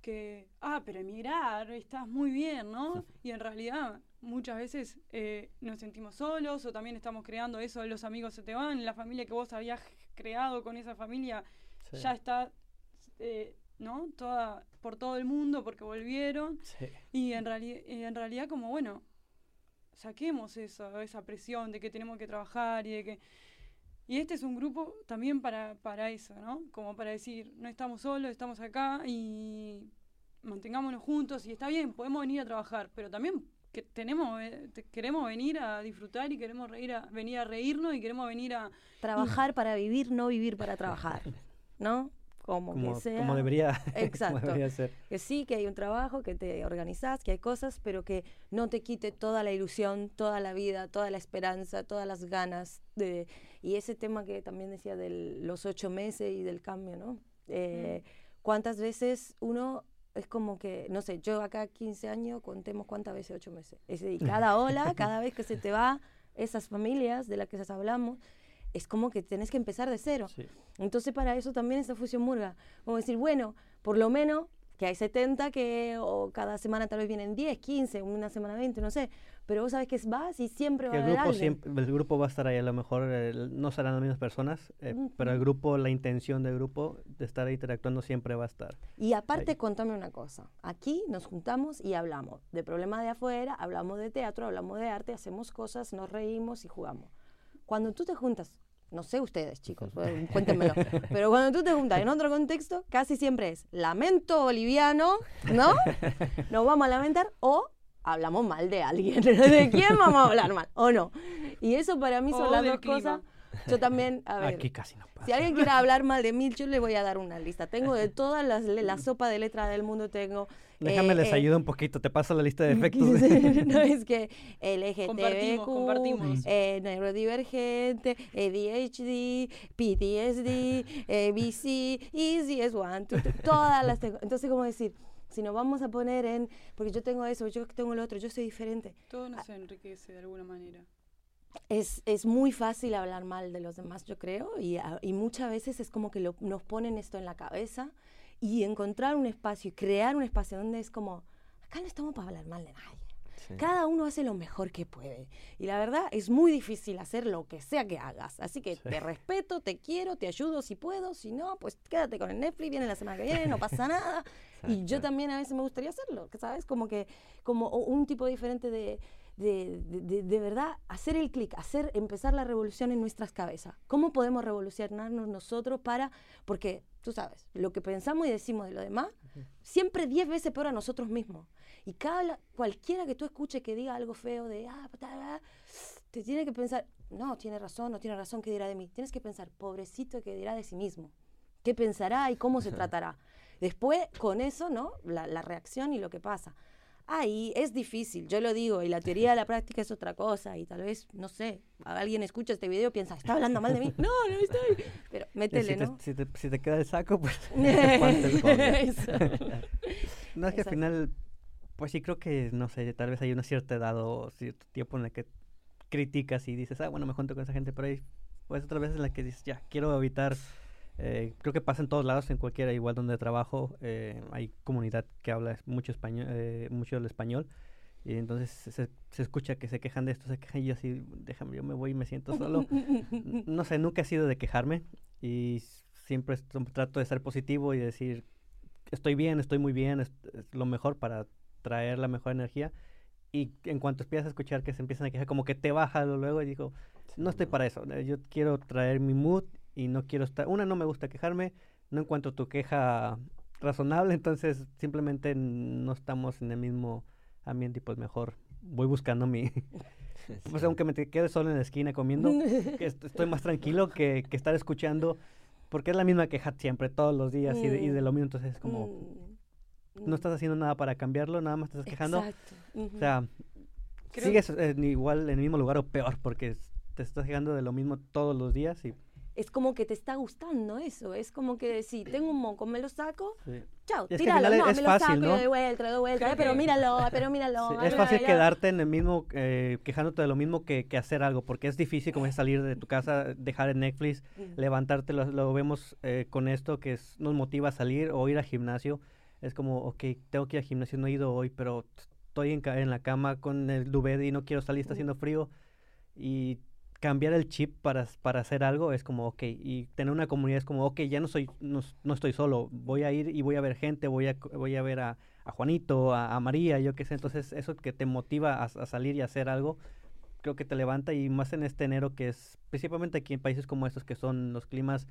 que, ah, pero emigrar, estás muy bien, ¿no? Y en realidad muchas veces eh, nos sentimos solos o también estamos creando eso, los amigos se te van, la familia que vos habías creado con esa familia Sí. ya está, eh, ¿no? Toda, por todo el mundo porque volvieron. Sí. Y en, reali- y en realidad como, bueno, saquemos eso, esa presión de que tenemos que trabajar y de que... Y este es un grupo también para, para eso, ¿no? Como para decir, no estamos solos, estamos acá y mantengámonos juntos y está bien, podemos venir a trabajar, pero también que tenemos, eh, queremos venir a disfrutar y queremos reír venir a reírnos y queremos venir a... Trabajar para vivir, no vivir para trabajar, ¿no? Como, Como, que sea. como debería, como Exacto. debería ser. Que sí, que hay un trabajo, que te organizás, que hay cosas, pero que no te quite toda la ilusión, toda la vida, toda la esperanza, todas las ganas. De, y ese tema que también decía de los ocho meses y del cambio, ¿no? Eh, ¿Cuántas veces uno es como que, no sé, yo acá 15 años, contemos cuántas veces ocho meses? Es decir, cada ola, cada vez que se te va esas familias de las que hablamos, es como que tenés que empezar de cero. Sí. Entonces para eso también esta fusión murga. Como decir, bueno, por lo menos que hay 70 que o cada semana tal vez vienen 10, 15, una semana 20, no sé. Pero vos sabes que es vas y siempre va Que a el haber grupo alguien. siempre, el grupo va a estar ahí, a lo mejor eh, no serán las mismas personas, eh, pero el grupo, la intención del grupo de estar interactuando siempre va a estar. Y aparte, Ahí. contame una cosa. Aquí nos juntamos y hablamos de problemas de afuera, hablamos de teatro, hablamos de arte, hacemos cosas, nos reímos y jugamos. Cuando tú te juntas, no sé ustedes, chicos, cuéntenmelo, pero cuando tú te juntas en otro contexto, casi siempre es lamento boliviano, ¿no? Nos vamos a lamentar o hablamos mal de alguien. ¿De quién vamos a hablar mal? ¿O no? Y eso para mí son O las dos clima. cosas. Yo también, a ver. Aquí casi no pasa. Si alguien quiere hablar mal de mí, yo le voy a dar una lista. Tengo de todas las la sopa de letra del mundo, tengo. Déjame eh, les eh, ayudo un poquito, te paso la lista de efectos. no es que Compartimos, compartimos. LGTBQ, eh, neurodivergente, ADHD, PTSD, eh, BC, ECS1, tu- tu- todas las tengo. Entonces, ¿cómo decir? Si nos vamos a poner en, porque yo tengo eso, yo tengo lo otro, yo soy diferente. Todo nos enriquece de alguna manera. Es, es muy fácil hablar mal de los demás, yo creo, y, a- y muchas veces es como que lo- nos ponen esto en la cabeza y encontrar un espacio y crear un espacio donde es como, acá no estamos para hablar mal de nadie. Sí. Cada uno hace lo mejor que puede. Y la verdad es muy difícil hacer lo que sea que hagas. Así que Sí. te respeto, te quiero, te ayudo si puedo. Si no, pues quédate con el Netflix, viene la semana que viene, no pasa nada. y yo también a veces me gustaría hacerlo, ¿sabes? Como que, como un tipo diferente de, de, de- de- verdad, hacer el clic, hacer, empezar la revolución en nuestras cabezas. ¿Cómo podemos revolucionarnos nosotros para, porque tú sabes, lo que pensamos y decimos de lo demás, siempre diez veces peor a nosotros mismos. Y cada, cualquiera que tú escuches que diga algo feo de, ah, ta", te tiene que pensar, no, tiene razón, no tiene razón, ¿qué dirá de mí? Tienes que pensar, pobrecito, ¿qué dirá de sí mismo? ¿Qué pensará y cómo se tratará? Después, con eso, ¿no? La, la reacción y lo que pasa. Ahí es difícil, yo lo digo, y la teoría de la práctica es otra cosa, y tal vez, no sé, alguien escucha este video y piensa, está hablando mal de mí. No, no estoy. Pero métele, si, te, ¿no? si, te, si te queda el saco, pues. No, es que al final, pues sí creo que, no sé, tal vez hay una cierta edad o cierto tiempo en el que criticas y dices, ah, bueno, me junto con esa gente, pero hay pues otras veces en las que dices, ya, quiero evitar, eh, creo que pasa en todos lados, en cualquiera, igual donde trabajo, eh, hay comunidad que habla mucho español, eh, mucho el español, y entonces se, se escucha que se quejan de esto, se quejan y yo así, déjame, yo me voy y me siento solo. No sé, nunca he sido de quejarme y siempre trato de ser positivo y decir, estoy bien, estoy muy bien, es, es lo mejor para traer la mejor energía. Y en cuanto empiezas a escuchar que se empiezan a quejar, como que te baja luego y digo, no estoy para eso, eh, yo quiero traer mi mood y no quiero estar, una, no me gusta quejarme, no encuentro tu queja razonable, entonces simplemente no estamos en el mismo ambiente y pues mejor voy buscando mi, pues aunque me quede solo en la esquina comiendo, que estoy más tranquilo que, que estar escuchando, porque es la misma queja siempre, todos los días y de, y de lo mismo, entonces es como, Mm, no estás haciendo nada para cambiarlo, nada más te estás quejando, Exacto. o sea, Creo- sigues en igual en el mismo lugar o peor, porque te estás quejando de lo mismo todos los días y es como que te está gustando eso. Es como que si tengo un moco, me lo saco, sí. chao, Y es tíralo. No, es me lo fácil, saco, y ¿no? lo doy vuelta, lo doy vuelta. Eh, pero míralo, pero míralo. Sí, ay, es fácil ya. quedarte en el mismo, eh, quejándote de lo mismo que, que hacer algo, porque es difícil como es salir de tu casa, dejar el Netflix, Mm. levantarte, lo, lo vemos eh, con esto que es- nos motiva a salir o ir al gimnasio. es como, ok, tengo que ir al gimnasio, no he ido hoy, pero estoy en, en la cama con el duvet y no quiero salir, está haciendo frío. Y cambiar el chip para, para hacer algo es como, ok, y tener una comunidad es como, ok, ya no soy, no, no estoy solo, voy a ir y voy a ver gente, voy a, voy a ver a, a Juanito, a, a María, yo qué sé, entonces eso que te motiva a, a salir y a hacer algo, creo que te levanta y más en este enero que es, principalmente aquí en países como estos que son los climas,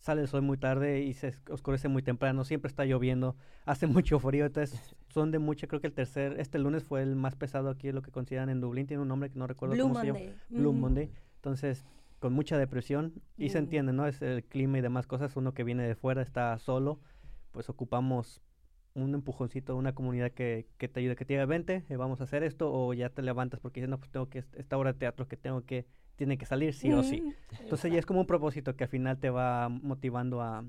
sale el sol muy tarde y se oscurece muy temprano, siempre está lloviendo, hace mucho frío, entonces son de mucha, creo que el tercer, este lunes fue el más pesado aquí, lo que consideran en Dublín, tiene un nombre que no recuerdo Blue cómo se llama. Monday. Blue Mm. Monday. Entonces, con mucha depresión, y se Mm. entiende, ¿no? Es el clima y demás cosas. Uno que viene de fuera está solo, pues ocupamos un empujoncito, una comunidad que, que te ayude, que te diga, vente, eh, vamos a hacer esto, o ya te levantas porque dices, no, pues tengo que, esta obra de teatro que tengo que, tiene que salir sí o sí. Mm. Entonces ya es como un propósito que al final te va motivando a,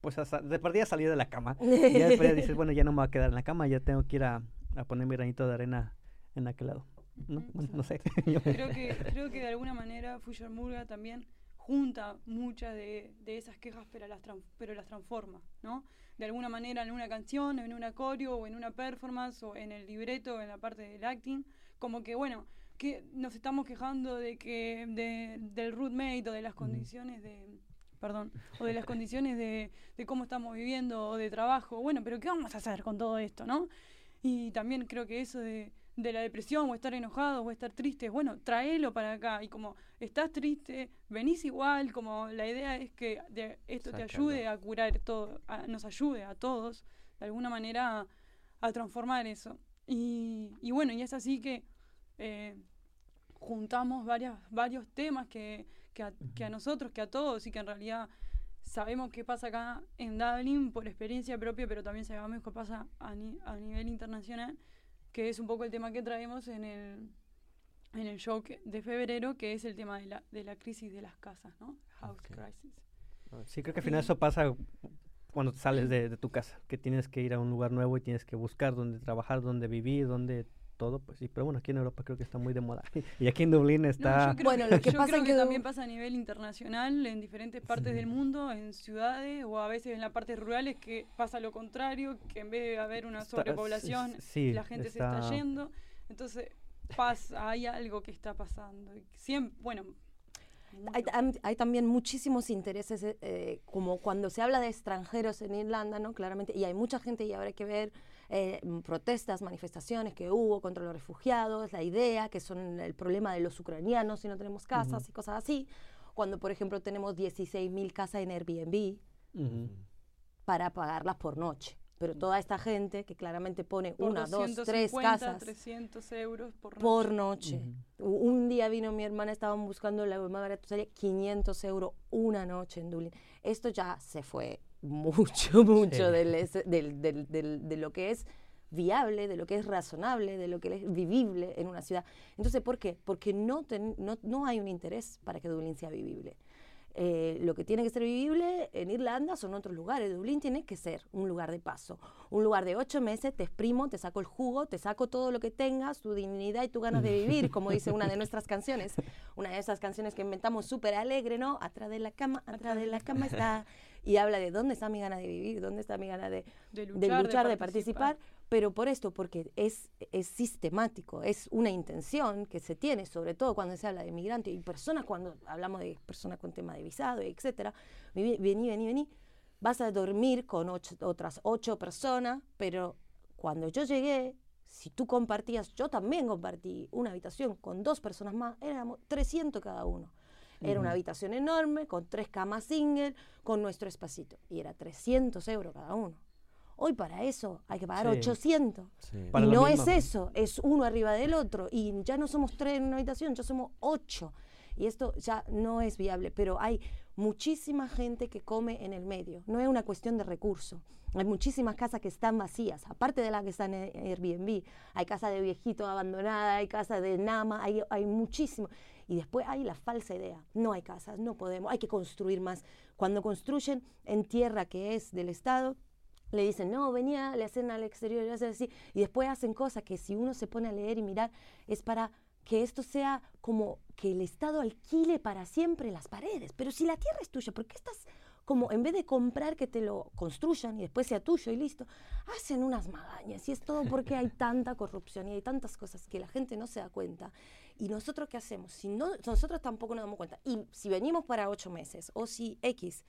pues, a, de partida a salir de la cama. Y ya después dices, bueno, ya no me voy a quedar en la cama, ya tengo que ir a, a poner mi granito de arena en aquel lado. No. Bueno, no sé. Creo que, creo que de alguna manera Fuller Murga también junta muchas de, de esas quejas, pero las, pero las transforma, ¿no? De alguna manera en una canción, en un acorio, o en una performance, o en el libreto, en la parte del acting, como que, bueno, que nos estamos quejando de que de, del roommate o de las condiciones de perdón, o de las condiciones de, de cómo estamos viviendo o de trabajo. Bueno, pero ¿qué vamos a hacer con todo esto, no? Y también creo que eso de, de la depresión o estar enojado o estar triste, bueno, tráelo para acá. Y como estás triste, venís igual, como la idea es que de- esto te ayude a curar todo, a- nos ayude a todos, de alguna manera, a, a transformar eso. Y, y bueno, y es así que eh, juntamos varias, varios temas que, que, a, que a nosotros, que a todos, y que en realidad sabemos qué pasa acá en Dublin por experiencia propia, pero también sabemos qué pasa a, ni- a nivel internacional, que es un poco el tema que traemos en el, en el show que- de febrero, que es el tema de la, de la crisis de las casas, ¿no? House crisis. Sí, creo que al final eso pasa cuando sales de, de tu casa, que tienes que ir a un lugar nuevo y tienes que buscar dónde trabajar, dónde vivir, dónde todo, pues sí, pero bueno, aquí en Europa creo que está muy de moda. Y aquí en Dublín No, está... yo creo Bueno, que, lo que yo pasa creo es que que- también pasa a nivel internacional en diferentes partes del mundo, en ciudades o a veces en las partes rurales que pasa lo contrario, que en vez de haber una Está- sobrepoblación, sí, la gente se está está- yendo. Entonces pasa, hay algo que está pasando. Siempre, bueno, Hay, tam- hay también muchísimos intereses, eh, eh, como cuando se habla de extranjeros en Irlanda, ¿no? Claramente, y hay mucha gente y habrá que ver eh, protestas, manifestaciones que hubo contra los refugiados, la idea que son el problema de los ucranianos si no tenemos casas y cosas así. Cuando, por ejemplo, tenemos 16.000 casas en Airbnb para pagarlas por noche. Pero toda esta gente que claramente pone por una, dos, tres 250, casas 300 euros por, por noche. noche. U- Un día vino mi hermana, estaban buscando la más barata, salía 500 euros una noche en Dublín. Esto ya se fue mucho, mucho Sí. del del- del- del- de lo que es viable, de lo que es razonable, de lo que es vivible en una ciudad. Entonces, ¿por qué? Porque no, ten- no, no hay un interés para que Dublín sea vivible. Eh, lo que tiene que ser vivible en Irlanda son otros lugares. Dublín tiene que ser un lugar de paso. Un lugar de ocho meses, te exprimo, te saco el jugo, te saco todo lo que tengas, tu dignidad y tu ganas de vivir, como dice una de nuestras canciones. Una de esas canciones que inventamos súper alegre, ¿no? Atrás de la cama, atrás de la cama está. Y habla de dónde está mi gana de vivir, dónde está mi gana de, De de luchar, de, participar, pero por esto, porque es, es sistemático, es una intención que se tiene, sobre todo cuando se habla de migrantes y personas, cuando hablamos de personas con tema de visado, etcétera, vení, vení, vení, vení, vas a dormir con ocho- otras ocho personas, pero cuando yo llegué, si tú compartías, yo también compartí una habitación con dos personas más, éramos 300 cada uno. Era una habitación enorme, con tres camas single, con nuestro espacito. Y era 300 euros cada uno. Hoy para eso hay que pagar Sí. 800. Sí. Para y no es eso, es uno arriba del otro. Y ya no somos tres en una habitación, ya somos ocho. Y esto ya no es viable, pero hay muchísima gente que come en el medio. No es una cuestión de recursos. Hay muchísimas casas que están vacías, aparte de las que están en Airbnb. Hay casas de viejitos abandonadas, hay casas de Nama, hay, hay muchísimo. Y después hay la falsa idea. No hay casas, no podemos, hay que construir más. Cuando construyen en tierra que es del Estado, le dicen, no, venía, le hacen al exterior, le hacen así, y después hacen cosas que si uno se pone a leer y mirar, es para que esto sea como que el Estado alquile para siempre las paredes. Pero si la tierra es tuya, ¿por qué estás como en vez de comprar que te lo construyan y después sea tuyo y listo, hacen unas magañas. Y es todo porque hay tanta corrupción y hay tantas cosas que la gente no se da cuenta. ¿Y nosotros qué hacemos? Si no, nosotros tampoco nos damos cuenta. Y si venimos para ocho meses o si X,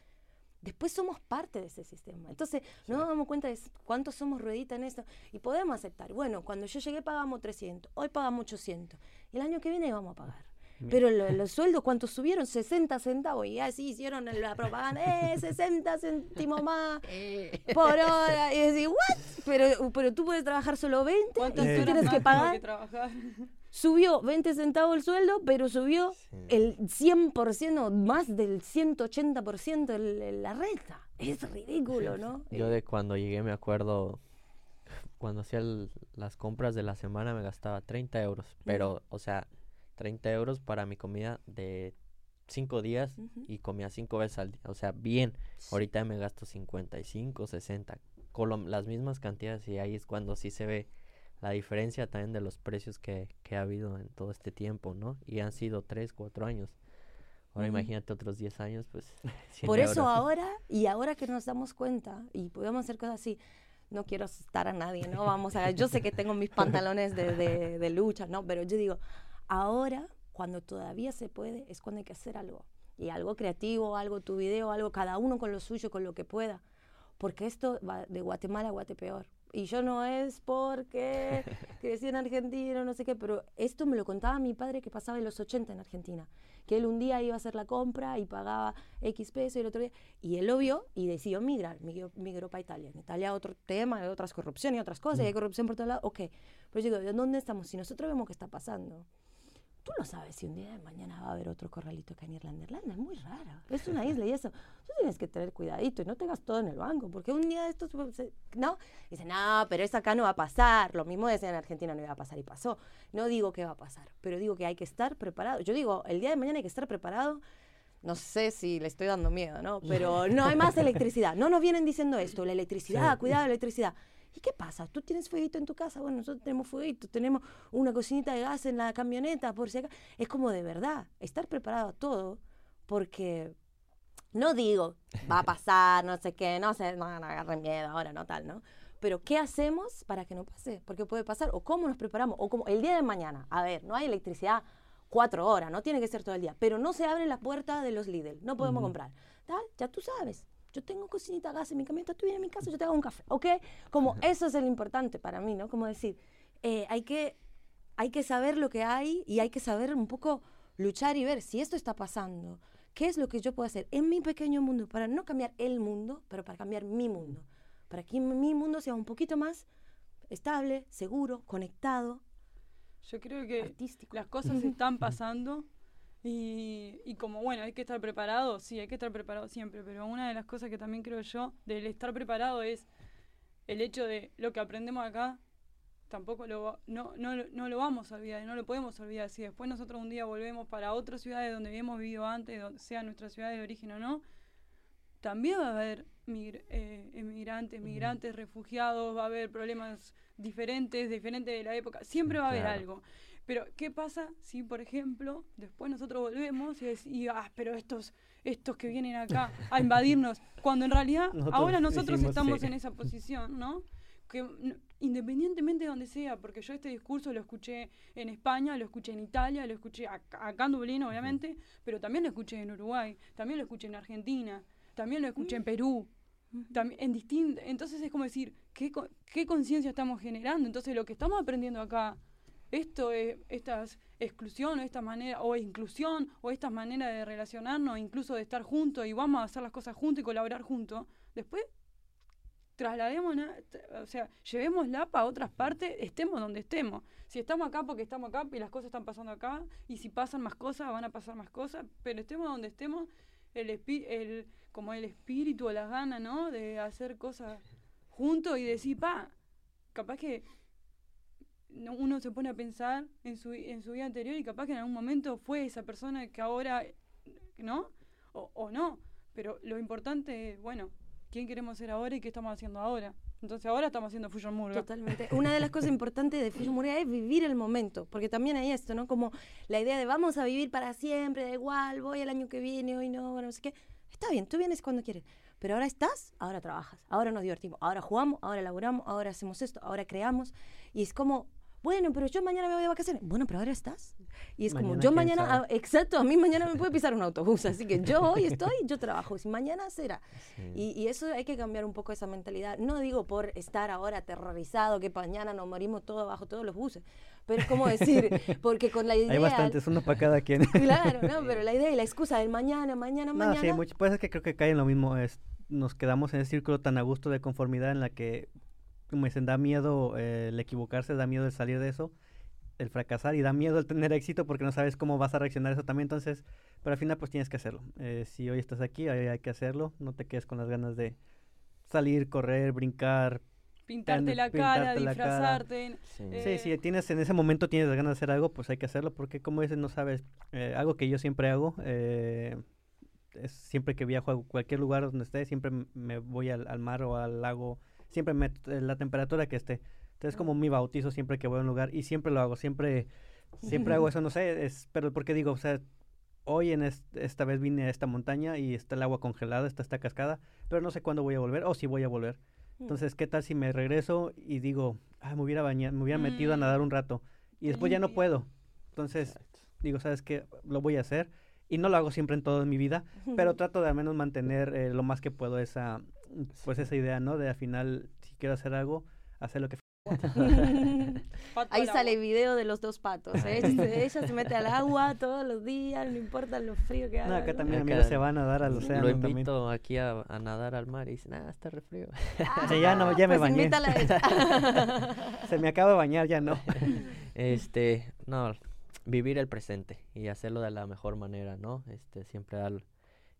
después somos parte de ese sistema. Entonces, no nos damos cuenta de cuántos somos ruedita en esto y podemos aceptar. Bueno, cuando yo llegué pagamos 300, hoy pagamos 800. Y el año que viene vamos a pagar. Pero los sueldos, ¿cuántos subieron? 60 centavos. Y así hicieron la propaganda, ¡eh! 60 céntimos más por hora. Y decís, ¿what? Pero, pero tú puedes trabajar solo 20 y tú tienes que pagar. Subió 20 centavos el sueldo, pero subió el 100%, más del 180% el, la renta. Es ridículo, ¿no? Yo de cuando llegué me acuerdo, cuando hacía las compras de la semana me gastaba 30 euros, pero, o sea, 30 euros para mi comida de 5 días y comía 5 veces al día. O sea, bien. Ahorita me gasto 55, 60, con las mismas cantidades y ahí es cuando sí se ve la diferencia también de los precios que, que ha habido en todo este tiempo, ¿no? Y han sido 3, 4 años. Ahora imagínate otros 10 años, pues... Por eso ahora, y ahora que nos damos cuenta y podemos hacer cosas así, no quiero asustar a nadie, ¿no? Vamos a yo sé que tengo mis pantalones de, de, de lucha, ¿no? Pero yo digo, Ahora, cuando todavía se puede, es cuando hay que hacer algo. Y algo creativo, algo tu video, algo cada uno con lo suyo, con lo que pueda. Porque esto va de Guatemala a Guatepeor. Y yo no es porque crecí en Argentina, no sé qué, pero esto me lo contaba mi padre que pasaba en los 80 en Argentina. Que él un día iba a hacer la compra y pagaba X pesos y el otro día. Y él lo vio y decidió migrar, migró, migró para Italia. En Italia otro tema, hay otras corrupciones y otras cosas, y hay mm. corrupción por todos lados. Ok, pero yo digo, ¿dónde estamos? Si nosotros vemos qué está pasando tú no sabes si un día de mañana va a haber otro corralito acá en Irlanda. Irlanda es muy rara, es una isla y eso. Tú tienes que tener cuidadito y no tengas todo en el banco, porque un día de estos, ¿no? Dicen, no, pero eso acá no va a pasar. Lo mismo decían en Argentina no iba a pasar y pasó. No digo que va a pasar, pero digo que hay que estar preparado. Yo digo, el día de mañana hay que estar preparado. No sé si le estoy dando miedo, ¿no? Pero no hay más electricidad. No nos vienen diciendo esto, la electricidad, cuidado, la electricidad. ¿Y qué pasa? ¿Tú tienes fueguito en tu casa? Bueno, nosotros tenemos fueguito, tenemos una cocinita de gas en la camioneta, por si acá. Es como de verdad, estar preparado a todo, porque no digo, va a pasar, no sé qué, no sé, no, no agarren miedo ahora, no tal, ¿no? Pero ¿qué hacemos para que no pase? Porque puede pasar, o cómo nos preparamos, o como el día de mañana, a ver, no hay electricidad cuatro horas, no tiene que ser todo el día, pero no se abre la puerta de los Lidl, no podemos comprar. Tal, ya tú sabes, yo tengo cocinita gas en mi camioneta, tú vienes a mi casa, yo te hago un café, ¿ok? Como eso es el importante para mí, ¿no? Como decir, eh, hay, que, hay que saber lo que hay y hay que saber un poco luchar y ver si esto está pasando, qué es lo que yo puedo hacer en mi pequeño mundo para no cambiar el mundo, pero para cambiar mi mundo, para que mi mundo sea un poquito más estable, seguro, conectado. Yo creo que las cosas están pasando y, y, como bueno, hay que estar preparado, sí, hay que estar preparado siempre, pero una de las cosas que también creo yo del estar preparado es el hecho de lo que aprendemos acá, tampoco lo, no, no, no lo vamos a olvidar, no lo podemos olvidar. Si después nosotros un día volvemos para otras ciudades donde habíamos vivido antes, donde sea nuestra ciudad de origen o no, también va a haber eh, emigrantes, migrantes, refugiados, va a haber problemas diferentes, diferentes de la época, siempre va a haber algo. Pero, ¿qué pasa si, por ejemplo, después nosotros volvemos y decimos, ah, pero estos, estos que vienen acá a invadirnos, cuando en realidad ahora nosotros estamos en esa posición, ¿no? Que independientemente de donde sea, porque yo este discurso lo escuché en España, lo escuché en Italia, lo escuché acá, en Dublín, obviamente, pero también lo escuché en Uruguay, también lo escuché en Argentina, también lo escuché en Perú, también en distinto, entonces es como decir, ¿qué, qué conciencia estamos generando? Entonces lo que estamos aprendiendo acá esto es, esta exclusión o esta manera, o inclusión, o esta manera de relacionarnos, incluso de estar juntos y vamos a hacer las cosas juntos y colaborar juntos, después traslademos, o sea, llevémosla para otras partes, estemos donde estemos. Si estamos acá porque estamos acá y las cosas están pasando acá, y si pasan más cosas, van a pasar más cosas, pero estemos donde estemos, el, el como el espíritu o las ganas, ¿no? De hacer cosas juntos y decir, pa, capaz que uno se pone a pensar en su, en su vida anterior y capaz que en algún momento fue esa persona que ahora, ¿no? O, no. Pero lo importante es, bueno, quién queremos ser ahora y qué estamos haciendo ahora. Entonces ahora estamos haciendo Fusion Murga. Totalmente. Una de las cosas importantes de Fusion Murga es vivir el momento, porque también hay esto, ¿no? Como la idea de vamos a vivir para siempre, da igual, voy el año que viene, hoy no, no sé qué. Está bien, tú vienes cuando quieres. Pero ahora estás, ahora trabajas, ahora nos divertimos, ahora jugamos, ahora elaboramos, ahora hacemos esto, ahora creamos. Y es como, bueno, pero yo mañana me voy de vacaciones. Bueno, pero ahora estás. Y es como, Mañana, yo quién mañana, ah, exacto, a mí mañana me puede pisar un autobús. Así que yo hoy estoy, yo trabajo. Si mañana será. Sí. Y, y eso hay que cambiar un poco esa mentalidad. No digo por estar ahora aterrorizado que mañana nos morimos todos bajo todos los buses. Pero es como decir, porque con la idea... Hay bastantes, uno para cada quien. Claro, no, pero la idea y la excusa del mañana, mañana, No, mañana. sí, mucho, pues es que creo que cae en lo mismo. Es, nos quedamos en ese círculo tan a gusto de conformidad en la que, como dicen, da miedo eh, el equivocarse, da miedo el salir de eso, el fracasar y da miedo el tener éxito porque no sabes cómo vas a reaccionar eso también. Entonces, pero al final pues tienes que hacerlo. Eh, si hoy estás aquí, hoy hay que hacerlo. No te quedes con las ganas de salir, correr, brincar. Pintarte Ten- la cara, pintarte la cara. disfrazarte. Sí. Eh, Sí, si tienes en ese momento tienes las ganas de hacer algo, pues hay que hacerlo porque como dices, no sabes. eh, algo que yo siempre hago, eh, es siempre que viajo a cualquier lugar donde esté, siempre me voy al, al mar o al lago, siempre meto eh, la temperatura que esté. Entonces como mi bautizo siempre que voy a un lugar y siempre lo hago, siempre, siempre hago eso, no sé, es, pero porque digo, o sea, hoy en es- esta vez vine a esta montaña y está el agua congelada, está esta cascada, pero no sé cuándo voy a volver o si voy a volver. Mm. Entonces, ¿qué tal si me regreso y digo, ah, me hubiera bañado, me hubiera metido a Mm. nadar un rato y después ya no puedo? Entonces, digo, ¿sabes qué? Lo voy a hacer y no lo hago siempre en toda mi vida, pero trato de al menos mantener eh, lo más que puedo esa, pues esa idea, ¿no? De al final, si quiero hacer algo, hacer lo que... Ahí al sale el video de los dos patos. ¿eh? Ella, se- mete al agua todos los días, no importa lo frío que haga. No, acá ¿no? también Acá amigos se van a dar al océano Lo también. invito aquí a, a nadar al mar y dicen, ah, está re frío. Sí, ya no, ya me Pues bañé. Se me acaba de bañar, ya no. Este, no, vivir el presente y hacerlo de la mejor manera, ¿no? Este, siempre darlo.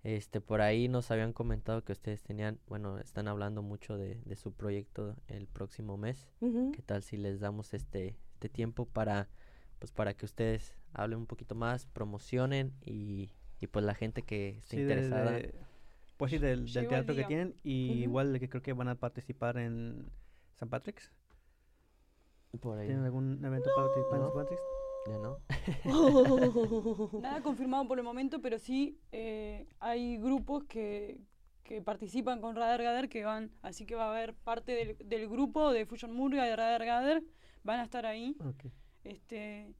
Este, por ahí nos habían comentado que ustedes tenían, bueno, están hablando mucho de, de su proyecto el próximo mes. ¿Qué tal si les damos este, este tiempo para, pues, para que ustedes hablen un poquito más, promocionen y, y pues la gente que esté Sí, interesada. de- pues sí, del, teatro que tienen y Ujú. igual que creo que van a participar en San Patrick's. Por ahí, ¿Tienen algún evento para participar en. San Patrick's? ¿Ya no? Nada confirmado por el momento, pero sí eh, hay grupos que, que participan con Radar Gather que van, así que va a haber parte del, del grupo de Fusion Murga de Radar Gather, van a estar ahí. Este,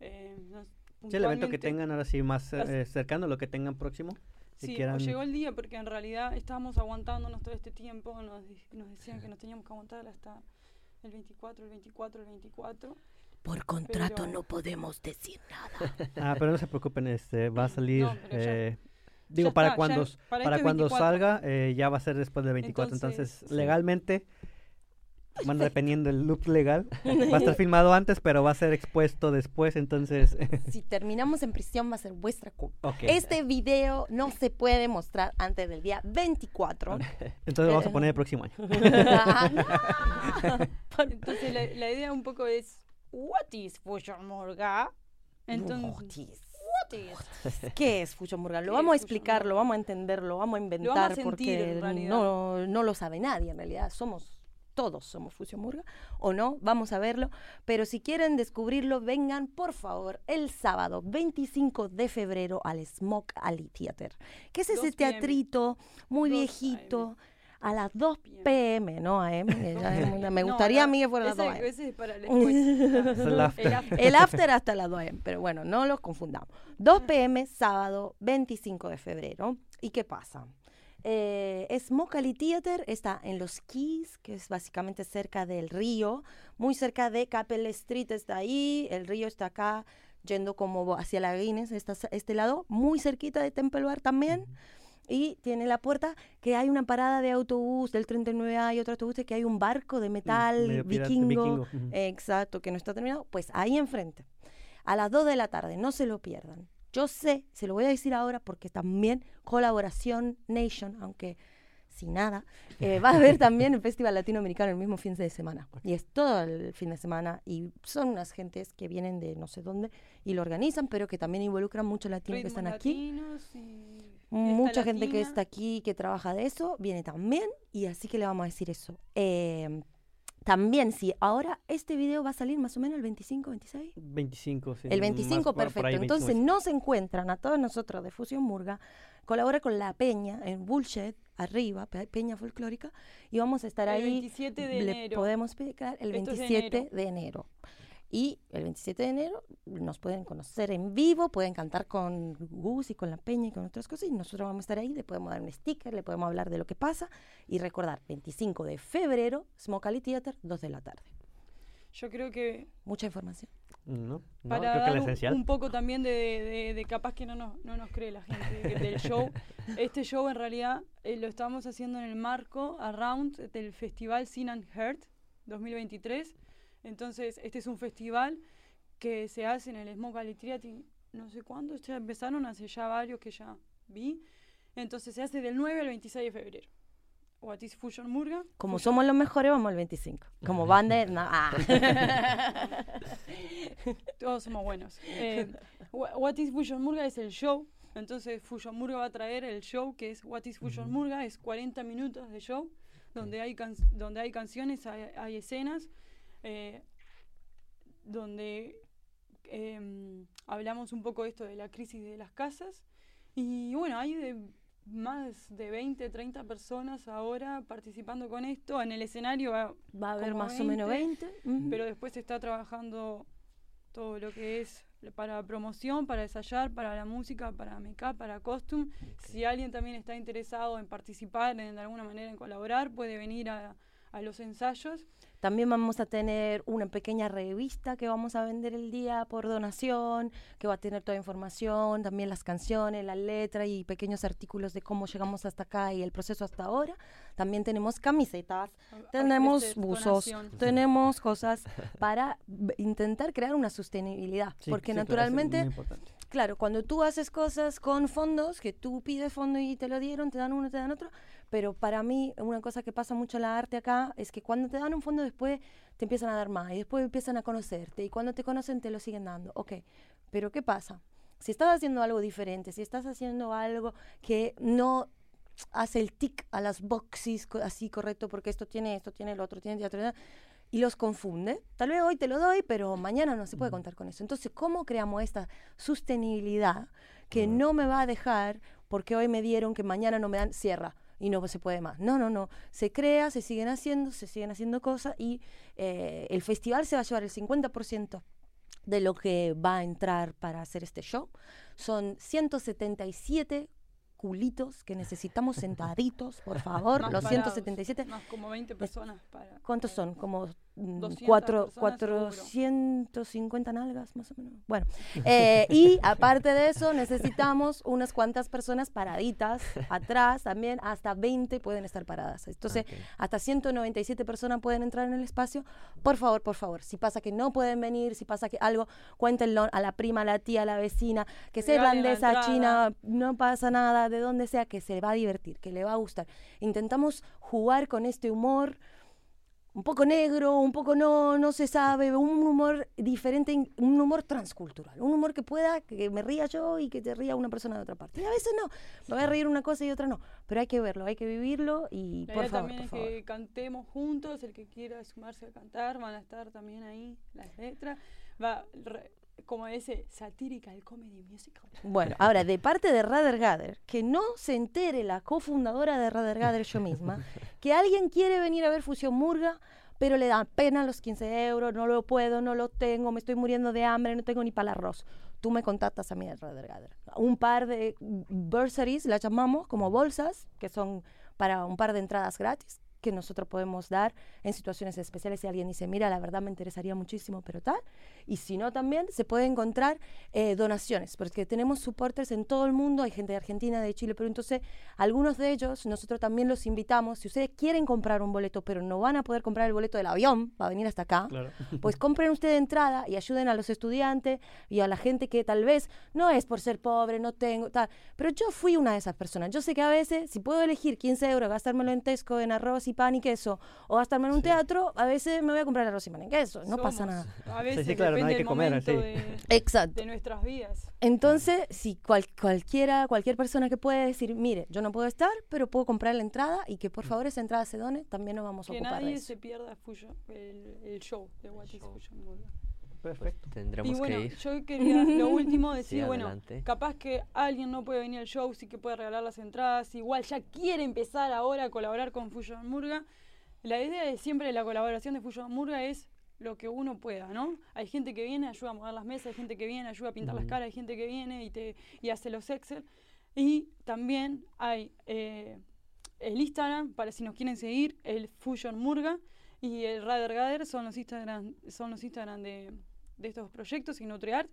eh, no- Sí, el evento que tengan ahora sí más eh, cercano, lo que tengan próximo. Si Sí, quieran... llegó el día porque en realidad estábamos aguantándonos todo este tiempo, nos decían que nos teníamos que aguantar hasta el 24, el 24, el 24. Por contrato Pero- no podemos decir nada. Ah, pero no se preocupen, este, va a salir... No, pero ya- eh, digo, Ya para está, cuando, para para este cuando 24. salga, eh, ya va a ser después del 24. Entonces, Entonces, sí. legalmente, bueno, dependiendo del loop legal, va a estar filmado antes, pero va a ser expuesto después. Entonces, Si terminamos en prisión va a ser vuestra culpa. Este video no se puede mostrar antes del día 24. Entonces vamos a poner el próximo año. Ah. Entonces la, la idea un poco es, what is Fusion Murga? Entonces, what is? ¿Qué es Fusion Murga? Lo ¿Qué vamos a explicar, lo vamos a entender, lo vamos a inventar vamos a sentir, porque no, no lo sabe nadie en realidad. Somos todos somos Fusion Murga o no, vamos a verlo. Pero si quieren descubrirlo, vengan por favor el sábado 25 de febrero al Smoke Alley Theater, que es ese 2 p.m.. teatrito muy 2 viejito. A las 2 p.m.. ¿no? AM, que ya es muy- me No, gustaría la- a mí que fuera a las 2 ese, AM. ese es para el after. El after. El after hasta las 2 am, pero bueno, no los confundamos. 2 pm, sábado 25 de febrero. ¿Y qué pasa? Eh, Smoke Alley Theater está en Los Keys, que es básicamente cerca del río, muy cerca de Capel Street está ahí, el río está acá, yendo como hacia la Guinness, está este lado, muy cerquita de Temple Bar también. Y tiene la puerta que hay una parada de autobús del 39A y otro autobús que hay un barco de metal pirata, vikingo. Exacto, que no está terminado. Pues ahí enfrente, a las 2 de la tarde, no se lo pierdan. Yo sé, se lo voy a decir ahora porque también colaboración Nation, aunque sin nada, eh, va a haber también el Festival Latinoamericano el mismo fin de semana. Y es todo el fin de semana y son unas gentes que vienen de no sé dónde y lo organizan, pero que también involucran muchos latinos que están aquí. latinos y fiesta Mucha gente que está aquí, que trabaja de eso, viene también y así que le vamos a decir eso. Eh, también, sí, ahora este video va a salir más o menos el 25, 26. 25, sí. El más 25, por- por perfecto. ahí, Entonces 25. nos encuentran a todos nosotros de Fusión Murga colabora con La Peña en Bullshit, arriba, Pe- Peña Folclórica, y vamos a estar El ahí. 27 de le enero. podemos explicar el Esto es de 27 enero. de enero. Y el 27 de enero nos pueden conocer en vivo, pueden cantar con Gus y con La Peña y con otras cosas, y nosotros vamos a estar ahí, le podemos dar un sticker, le podemos hablar de lo que pasa, y recordar, 25 de febrero, Smoke Alley Theater, 2 de la tarde. Yo creo que Mucha información. No, no, para creo que dar lo un- esencial. un poco también de, de- de capaz que no nos, no nos cree la gente que- del show. Este show en realidad eh, lo estamos haciendo en el marco around del festival Sin and Heart 2023. Entonces, este es un festival que se hace en el Smoke Alley Theatre, no sé cuándo, ya empezaron hace ya varios que ya vi. Entonces se hace del 9 al 26 de febrero. What is Fusion Murga? Como somos los mejores, vamos al 25. Como banda, no, ah. Todos somos buenos. Eh, Wha- What is Fusion Murga es el show. Entonces Fusion Murga va a traer el show que es What is Fusion Murga. Es 40 minutos de show donde hay, can- donde hay canciones, hay, hay escenas, eh, donde em, hablamos un poco de esto de la crisis de las casas. Y bueno, hay de más de 20, 30 personas ahora participando con esto. En el escenario va- Va a haber más o menos 20. ujú. pero después se está trabajando todo lo que es para promoción, para ensayar, para la música, para make-up, para costume. Si alguien también está interesado en participar, en de alguna manera en colaborar, puede venir a, a los ensayos. También vamos a tener una pequeña revista que vamos a vender el día por donación, que va a tener toda información, también las canciones, la letra y pequeños artículos de cómo llegamos hasta acá y el proceso hasta ahora. También tenemos camisetas, a- a tenemos ofrecer buzos, donación. tenemos cosas para intentar crear una sostenibilidad, Sí, porque sí, naturalmente. Claro, cuando tú haces cosas con fondos, que tú pides fondo y te lo dieron, te dan uno, te dan otro, pero para mí una cosa que pasa mucho en la arte acá es que cuando te dan un fondo después te empiezan a dar más y después empiezan a conocerte y cuando te conocen te lo siguen dando. Ok, pero ¿qué pasa? Si estás haciendo algo diferente, si estás haciendo algo que no hace el tic a las boxes así correcto porque esto tiene esto, tiene el otro, tiene teatro, y los confunde. Tal vez hoy te lo doy, pero mañana no se puede contar con eso. Entonces, ¿cómo creamos esta sostenibilidad que no me va a dejar porque hoy me dieron que mañana no me dan cierra? Y no se puede más. No, no, no. Se crea, se siguen haciendo, se siguen haciendo cosas y eh, el festival se va a llevar el 50% de lo que va a entrar para hacer este show. Son 177 culitos que necesitamos sentaditos, por favor. Los parados, 177. Más como 20 personas para... ¿Cuántos para- son? Como mm, 200 cuatro, personas seguro. 450 nalgas, más o menos. Bueno, eh, y aparte de eso, necesitamos unas cuantas personas paraditas atrás también, hasta 20 pueden estar paradas. Entonces, Ok. hasta 197 personas pueden entrar en el espacio. Por favor, por favor, si pasa que no pueden venir, si pasa que algo, cuéntenlo a la prima, a la tía, a la vecina, que sea irlandesa, china, no pasa nada, de donde sea, que se va a divertir, que le va a gustar. Intentamos jugar con este humor un poco negro, un poco no, no se sabe, un humor diferente, un humor transcultural, un humor que pueda que me ría yo y que te ría una persona de otra parte. Y a veces no, me voy a reír una cosa y otra no, pero hay que verlo, hay que vivirlo y La por idea favor, también por es favor. que cantemos juntos, el que quiera sumarse a cantar, van a estar también ahí las letras. Va, re- como ese satirical comedy musical. Bueno, ahora, de parte de Rather Gather, que no se entere la cofundadora de Rather Gather yo misma, que alguien quiere venir a ver Fusión Murga, pero le da pena los 15 euros, no lo puedo, no lo tengo, me estoy muriendo de hambre, no tengo ni para el arroz. Tú me contactas a mí de Rather Gather. Un par de bursaries, las llamamos como bolsas, que son para un par de entradas gratis que nosotros podemos dar en situaciones especiales si alguien dice, mira, la verdad me interesaría muchísimo, pero tal. Y si no, también se puede encontrar eh, donaciones, porque tenemos supporters en todo el mundo, hay gente de Argentina, de Chile, pero entonces algunos de ellos nosotros también los invitamos, si ustedes quieren comprar un boleto, pero no van a poder comprar el boleto del avión para venir hasta acá, Claro. pues compren ustedes entrada y ayuden a los estudiantes y a la gente que tal vez no es por ser pobre, no tengo, tal. Pero yo fui una de esas personas. Yo sé que a veces, si puedo elegir 15 euros, gastármelo en Tesco, en arroz y pan y queso, o gastarme en un teatro, a veces me voy a comprar arroz y pan y queso. No pasa Somos, nada. A veces sí, claro, no depende hay que comer, momento sí. de, Exacto. de nuestras vidas. Entonces, si cual- cualquiera, cualquier persona que pueda decir, mire, yo no puedo estar, pero puedo comprar la entrada y que por favor esa entrada se done, también nos vamos a Que ocupar de nadie eso. se pierda el, el show de What is Perfecto. Tendremos Y bueno, que ir. yo quería lo último Sí, decir, bueno, adelante. capaz que alguien no puede venir al show, sí que puede regalar las entradas, igual ya quiere empezar ahora a colaborar con Fusion Murga. La idea de siempre de la colaboración de Fusion Murga es lo que uno pueda, ¿no? Hay gente que viene, ayuda a mover las mesas, hay gente que viene, ayuda a pintar las caras, hay gente que viene y, te, y hace los Excel. Y también hay eh, el Instagram, para si nos quieren seguir, el Fusion Murga y el Radar Gader son los Instagram, son los Instagram de, de estos proyectos y NutriArt.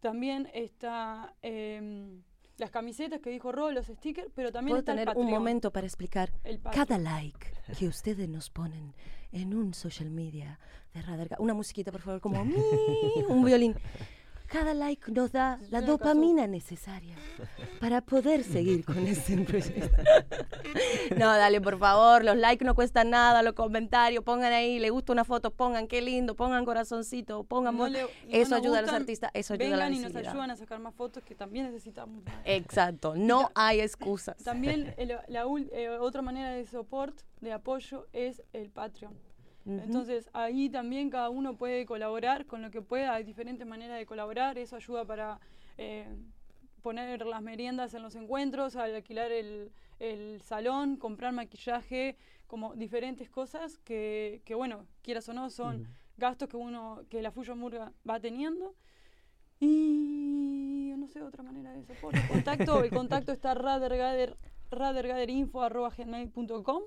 También está em, las camisetas que dijo Ro, los stickers, pero también Puedo está el tener un Patreon, momento para explicar. el. Cada like que ustedes nos ponen en un social media de Radar una musiquita por favor, como un violín. Cada like nos da la dopamina necesaria para poder seguir con este proyecto. No, dale, por favor, los likes no cuestan nada, los comentarios, pongan ahí, le gusta una foto, pongan qué lindo, pongan corazoncito, pongan... No le- no eso ayuda a los gustan, artistas, eso ayuda a la Vengan y nos ayudan a sacar más fotos que también necesitamos. Exacto, no hay excusas. También el- la ul- eh, otra manera de soporte, de apoyo, es el Patreon. Entonces ahí también cada uno puede colaborar con lo que pueda, hay diferentes maneras de colaborar, eso ayuda para eh, poner las meriendas en los encuentros, al alquilar el, el salón, comprar maquillaje, como diferentes cosas que, que, bueno, quieras o no, son gastos que uno, que la Fusion Murga va teniendo. Y no sé, otra manera de soporte. Contacto, el contacto está radergader, radergaderinfo.gmail.com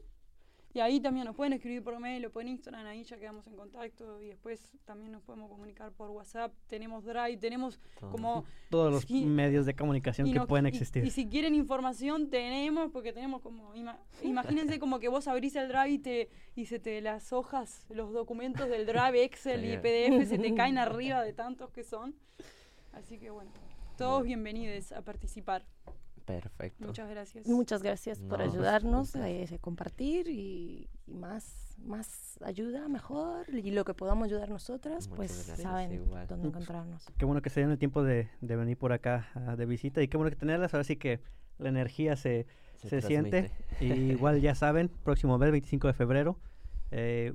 y ahí también nos pueden escribir por mail o por Instagram, ahí ya quedamos en contacto y después también nos podemos comunicar por WhatsApp, tenemos Drive, tenemos Todo. como... Todos los medios de comunicación que nos- pueden existir. Y, si quieren información tenemos, porque tenemos como... ima- imagínense como que vos abrís el Drive y, te, y se te las hojas, los documentos del Drive, Excel y. PDF se te caen arriba de tantos que son. Así que bueno, todos Bueno. bienvenidos a participar. Perfecto. Muchas gracias. Muchas gracias por No, ayudarnos a eh, compartir y, y más, más ayuda, mejor. Y lo que podamos ayudar nosotras, Muchas pues gracias, saben igual. dónde encontrarnos. Qué bueno que se dieron el tiempo de, de venir por acá ah, de visita y qué bueno que tenerlas. Ahora sí que la energía se, se, siente. transmite. Y igual ya saben, próximo mes, 25 de febrero, eh,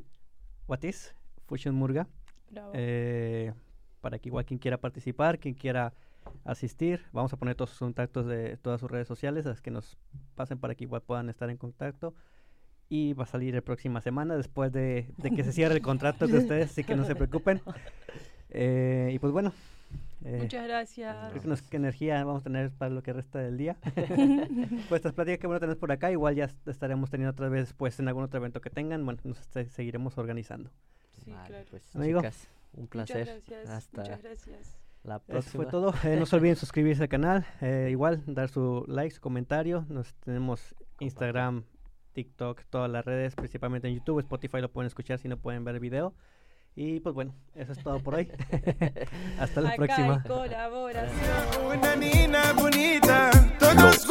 What is Fusion Murga. Bravo. eh, para que igual quien quiera participar, quien quiera asistir, vamos a poner todos sus contactos de todas sus redes sociales, las que nos pasen para que igual puedan estar en contacto. Y va a salir la próxima semana después de, de que se cierre el contrato de ustedes, así que no se preocupen. Eh, y pues bueno, eh, Muchas gracias. creo que nos, qué energía vamos a tener para lo que resta del día. pues estas pláticas que bueno tenés por acá, igual ya est- estaremos teniendo otra vez después en algún otro evento que tengan, bueno, nos se- seguiremos organizando. Sí, Vale, claro. pues Amigo. chicas, un placer. Muchas gracias. Hasta Muchas gracias. La Eso próxima. fue todo. Eh, no se olviden suscribirse al canal. eh, igual, dar su like, su comentario. Nos tenemos Instagram, TikTok, todas las redes, principalmente en YouTube. Spotify lo pueden escuchar si no pueden ver el video. Y pues bueno, eso es todo por hoy. Hasta la Acá próxima. hay colaboración. Una nina bonita, todos